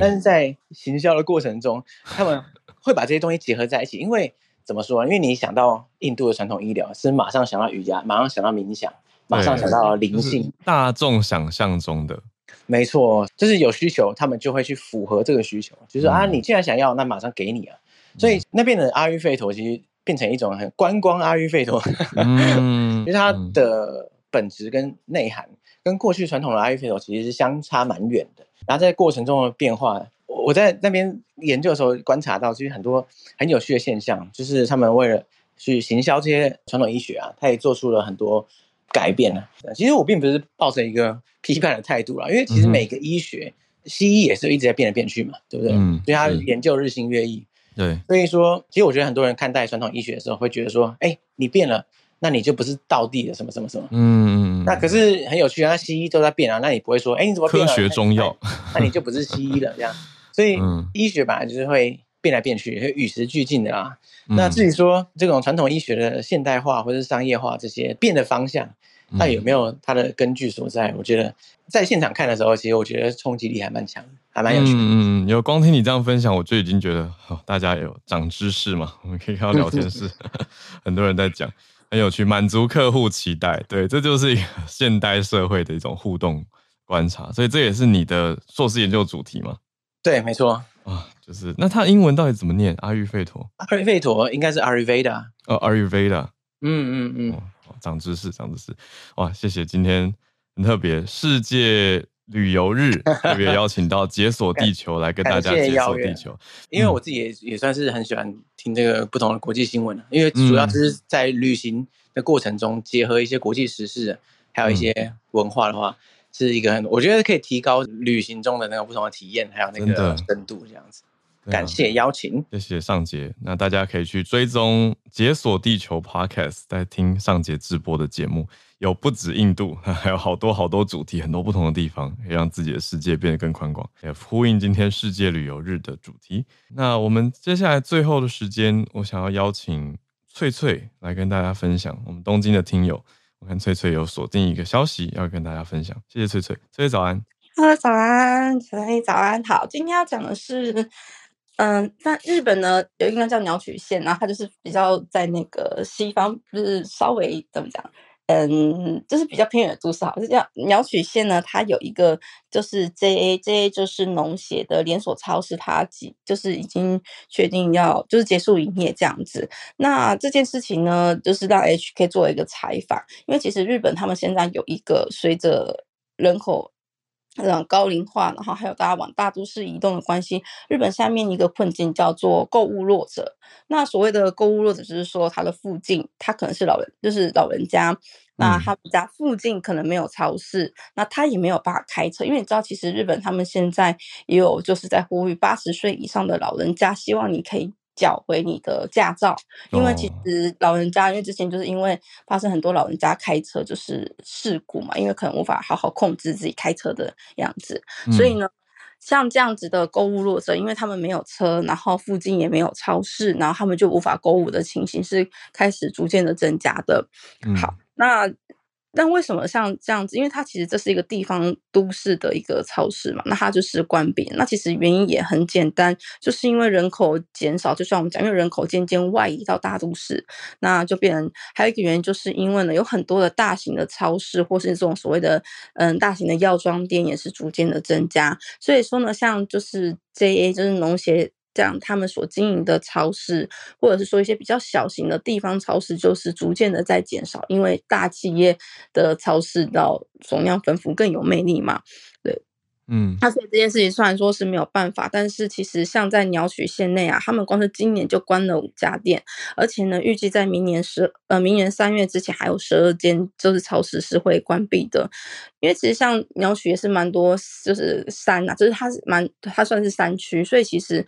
C: 但是在行销的过程中，他们 会把这些东西结合在一起，因为怎么说？因为你想到印度的传统医疗，是马上想到瑜伽，马上想到冥想，马上想到灵性。就是、
A: 大众想象中的，
C: 没错，就是有需求，他们就会去符合这个需求。就是、嗯、啊，你既然想要，那马上给你啊。所以那边的阿育吠陀其实变成一种很观光阿育吠陀，嗯，因为它的本质跟内涵跟过去传统的阿育吠陀其实是相差蛮远的。然后在过程中的变化，我在那边研究的时候观察到，其实很多很有趣的现象，就是他们为了去行销这些传统医学啊，他也做出了很多改变呢。其实我并不是抱着一个批判的态度啦，因为其实每个医学，嗯、西医也是一直在变来变去嘛，对不对？嗯。所以他研究日新月异。对。所以说，其实我觉得很多人看待传统医学的时候，会觉得说，哎，你变了。那你就不是道地的什么什么什么，嗯，那可是很有趣啊，那西医都在变啊，那你不会说，哎，你怎么？
A: 科学中药，
C: 那你就不是西医了，这样。所以医学本来就是会变来变去，会与时俱进的啦。那至于说这种传统医学的现代化或者是商业化这些变的方向，那有没有它的根据所在？我觉得在现场看的时候，其实我觉得冲击力还蛮强，还蛮有趣的。
A: 嗯，有光听你这样分享，我就已经觉得，好，大家有长知识嘛？我们可以看到聊天室，很多人在讲。很有趣，满足客户期待，对，这就是一个 现代社会的一种互动观察，所以这也是你的硕士研究主题吗？
C: 对，没错。
A: 啊，就是那它英文到底怎么念？阿育吠陀？
C: 阿育吠陀应该是 Ayurveda
A: 哦，Ayurveda
C: 嗯嗯嗯，
A: 哦，长知识，长知识，哇，谢谢，今天很特别，世界旅游日 特别邀请到解锁地球来跟大家解锁地球，
C: 因为我自己也也算是很喜欢听这个不同的国际新闻，因为主要就是在旅行的过程中结合一些国际时事，还有一些文化的话，是一个很我觉得可以提高旅行中的那个不同的体验，还有那个深度这样子。感谢邀请，
A: 谢谢尚杰。那大家可以去追踪解锁地球 Podcast，在听尚杰直播的节目。有不止印度，还有好多好多主题，很多不同的地方，可以让自己的世界变得更宽广，也呼应今天世界旅游日的主题。那我们接下来最后的时间，我想要邀请翠翠来跟大家分享。我们东京的听友，我看翠翠有锁定一个消息要跟大家分享。谢谢翠翠，翠翠早安。
D: Hello，早安，小安早安。好，今天要讲的是，嗯、那，日本呢有一个叫鸟取县，然后它就是比较在那个西方，就是稍微怎么讲？嗯，就是比较偏远的都市，好，是叫鸟取县呢。它有一个就是 JA JA 就是农协的连锁超市，它几就是已经确定要就是结束营业这样子。那这件事情呢，就是让 HK 做一个采访，因为其实日本他们现在有一个随着人口。嗯，高龄化，然后还有大家往大都市移动的关系，日本下面一个困境叫做购物弱者。那所谓的购物弱者，就是说他的附近，他可能是老人，就是老人家，那他们家附近可能没有超市，那他也没有办法开车，因为你知道，其实日本他们现在也有就是在呼吁八十岁以上的老人家，希望你可以。缴回你的驾照，因为其实老人家，因为之前就是因为发生很多老人家开车就是事故嘛，因为可能无法好好控制自己开车的样子，嗯、所以呢，像这样子的购物落者，因为他们没有车，然后附近也没有超市，然后他们就无法购物的情形是开始逐渐的增加的。嗯、好，那。但为什么像这样子？因为它其实这是一个地方都市的一个超市嘛，那它就是关闭。那其实原因也很简单，就是因为人口减少，就像我们讲，因为人口渐渐外移到大都市，那就变成还有一个原因，就是因为呢，有很多的大型的超市或是这种所谓的嗯大型的药妆店也是逐渐的增加。所以说呢，像就是 JA 就是农协。这样，他们所经营的超市，或者是说一些比较小型的地方超市，就是逐渐的在减少，因为大企业的超市到总量丰富更有魅力嘛，对。嗯，那所以这件事情虽然说是没有办法，但是其实像在鸟取县内啊，他们光是今年就关了五家店，而且呢，预计在明年十呃明年三月之前还有十二间就是超市是会关闭的。因为其实像鸟取也是蛮多，就是山啊，就是它是蛮它算是山区，所以其实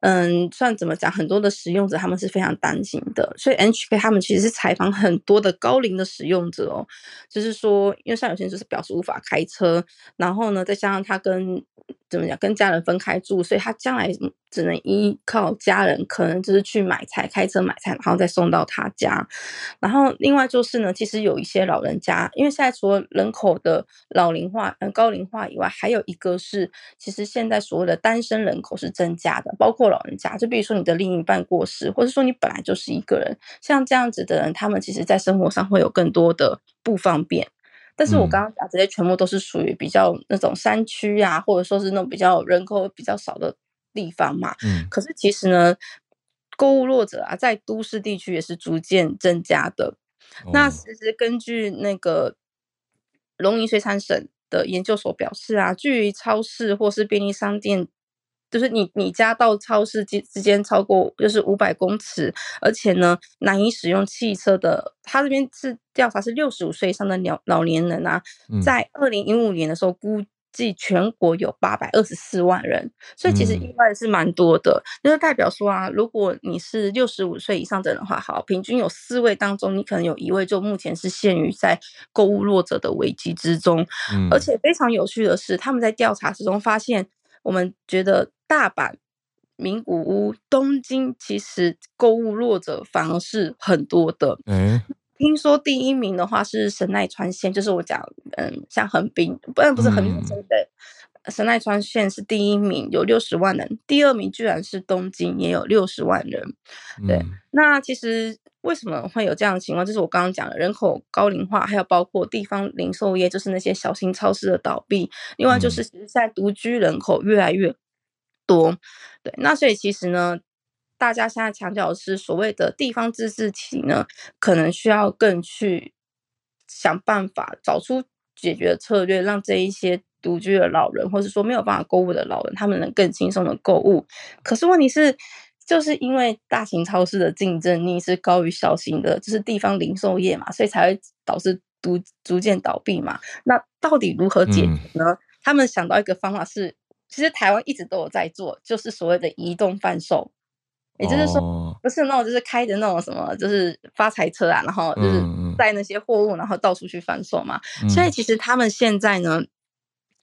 D: 嗯，算怎么讲，很多的使用者他们是非常担心的。所以 NHK 他们其实是采访很多的高龄的使用者哦，就是说，因为像有些人就是表示无法开车，然后呢，再加上他跟怎么讲，跟家人分开住，所以他将来只能依靠家人，可能就是去买菜，开车买菜，然后再送到他家。然后另外就是呢，其实有一些老人家，因为现在除了人口的老龄化、嗯高龄化以外，还有一个是，其实现在所谓的单身人口是增加的，包括老人家，就比如说你的另一半过世，或者说你本来就是一个人，像这样子的人，他们其实在生活上会有更多的不方便。但是我刚刚讲这些全部都是属于比较那种山区啊，或者说是那种比较人口比较少的地方嘛。嗯。可是其实呢，购物弱者啊，在都市地区也是逐渐增加的。哦。那其实根据那个龙吟水产省的研究所表示啊，距离超市或是便利商店。就是你你家到超市之之间超过就是五百公尺，而且呢难以使用汽车的，他这边是调查是六十五岁以上的老老年人啊，在二零一五年的时候估计全国有八百二十四万人，所以其实意外是蛮多的，就是代表说啊，如果你是六十五岁以上的人的话，好，平均有四位当中，你可能有一位就目前是陷于在购物弱者的危机之中，而且非常有趣的是，他们在调查之中发现。我们觉得大阪、名古屋、东京其实购物弱者反而是很多的。嗯，听说第一名的话是神奈川县，就是我讲，嗯，像横滨，不然不是横滨对不对？神奈川县是第一名，有六十万人。第二名居然是东京，也有六十万人。对，嗯、那其实。为什么会有这样的情况？就是我刚刚讲的人口高龄化，还有包括地方零售业，就是那些小型超市的倒闭。另外就是，现在独居人口越来越多。对，那所以其实呢，大家现在强调的是所谓的地方自治体呢，可能需要更去想办法找出解决的策略，让这一些独居的老人，或者说没有办法购物的老人，他们能更轻松的购物。可是问题是。就是因为大型超市的竞争力是高于小型的，就是地方零售业嘛，所以才会导致逐逐渐倒闭嘛。那到底如何解决呢？嗯、他们想到一个方法是，其实台湾一直都有在做，就是所谓的移动贩售，也就是说，哦、不是那种就是开着那种什么，就是发财车啊，然后就是带那些货物，然后到处去贩售嘛。嗯、所以其实他们现在呢。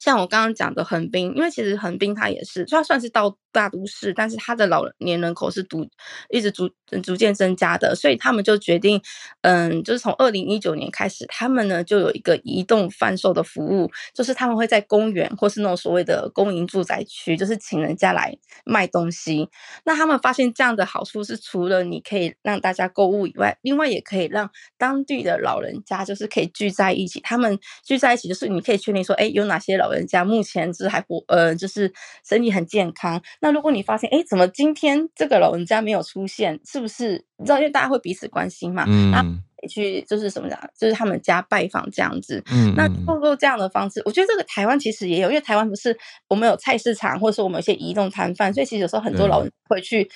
D: 像我刚刚讲的横滨，因为其实横滨它也是，它算是到大都市，但是它的老年人口是逐一直逐逐渐增加的，所以他们就决定，嗯，就是从二零一九年开始，他们呢就有一个移动贩售的服务，就是他们会在公园或是那种所谓的公营住宅区，就是请人家来卖东西。那他们发现这样的好处是，除了你可以让大家购物以外，另外也可以让当地的老人家就是可以聚在一起。他们聚在一起，就是你可以确定说，哎，有哪些老人家目前是还活，呃，就是身体很健康。那如果你发现，哎，怎么今天这个老人家没有出现？是不是你知道？因为大家会彼此关心嘛，嗯，那去就是什么讲，就是他们家拜访这样子。嗯，那透过这样的方式，我觉得这个台湾其实也有，因为台湾不是我们有菜市场，或者说我们有些移动摊贩，所以其实有时候很多老人会去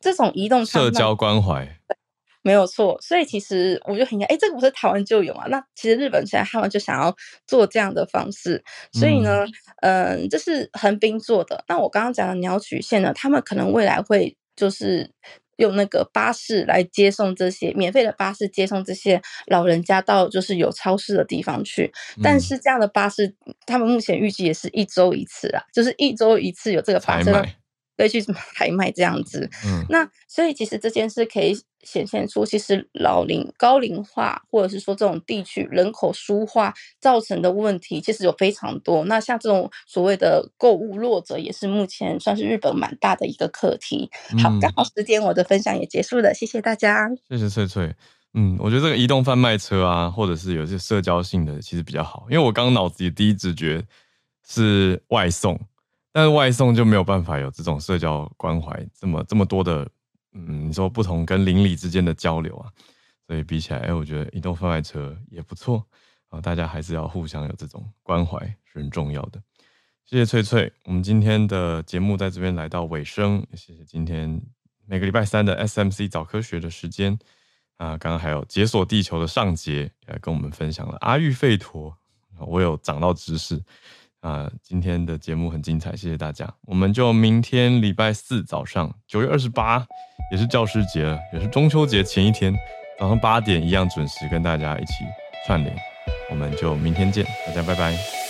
D: 这种移动
A: 社交关怀。
D: 没有错，所以其实我就很想，哎，这个不是台湾就有嘛？那其实日本现在他们就想要做这样的方式，所以呢，嗯，呃、这是横滨做的。那我刚刚讲的鸟取县呢，他们可能未来会就是用那个巴士来接送这些免费的巴士接送这些老人家到就是有超市的地方去。但是这样的巴士，他们目前预计也是一周一次啊，就是一周一次有这个巴士。可以去拍卖这样子，嗯，那所以其实这件事可以显现出，其实老龄高龄化或者是说这种地区人口疏化造成的问题，其实有非常多。那像这种所谓的购物弱者，也是目前算是日本蛮大的一个课题。好，刚好时间我的分享也结束了，谢谢大家。
A: 谢谢翠翠。嗯，我觉得这个移动贩卖车啊，或者是有些社交性的，其实比较好，因为我刚刚脑子里第一直觉是外送。但是外送就没有办法有这种社交关怀，这么这么多的，嗯，你说不同跟邻里之间的交流啊，所以比起来，哎，我觉得移动贩卖车也不错啊，大家还是要互相有这种关怀是很重要的。谢谢翠翠，我们今天的节目在这边来到尾声，谢谢今天每个礼拜三的 SMC 早科学的时间啊，刚刚还有解锁地球的上节来跟我们分享了阿育吠陀，我有长到知识。啊，今天的节目很精彩，谢谢大家。我们就明天礼拜四早上九月二十八，也是教师节了，也是中秋节前一天，早上八点一样准时跟大家一起串联。我们就明天见，大家拜拜。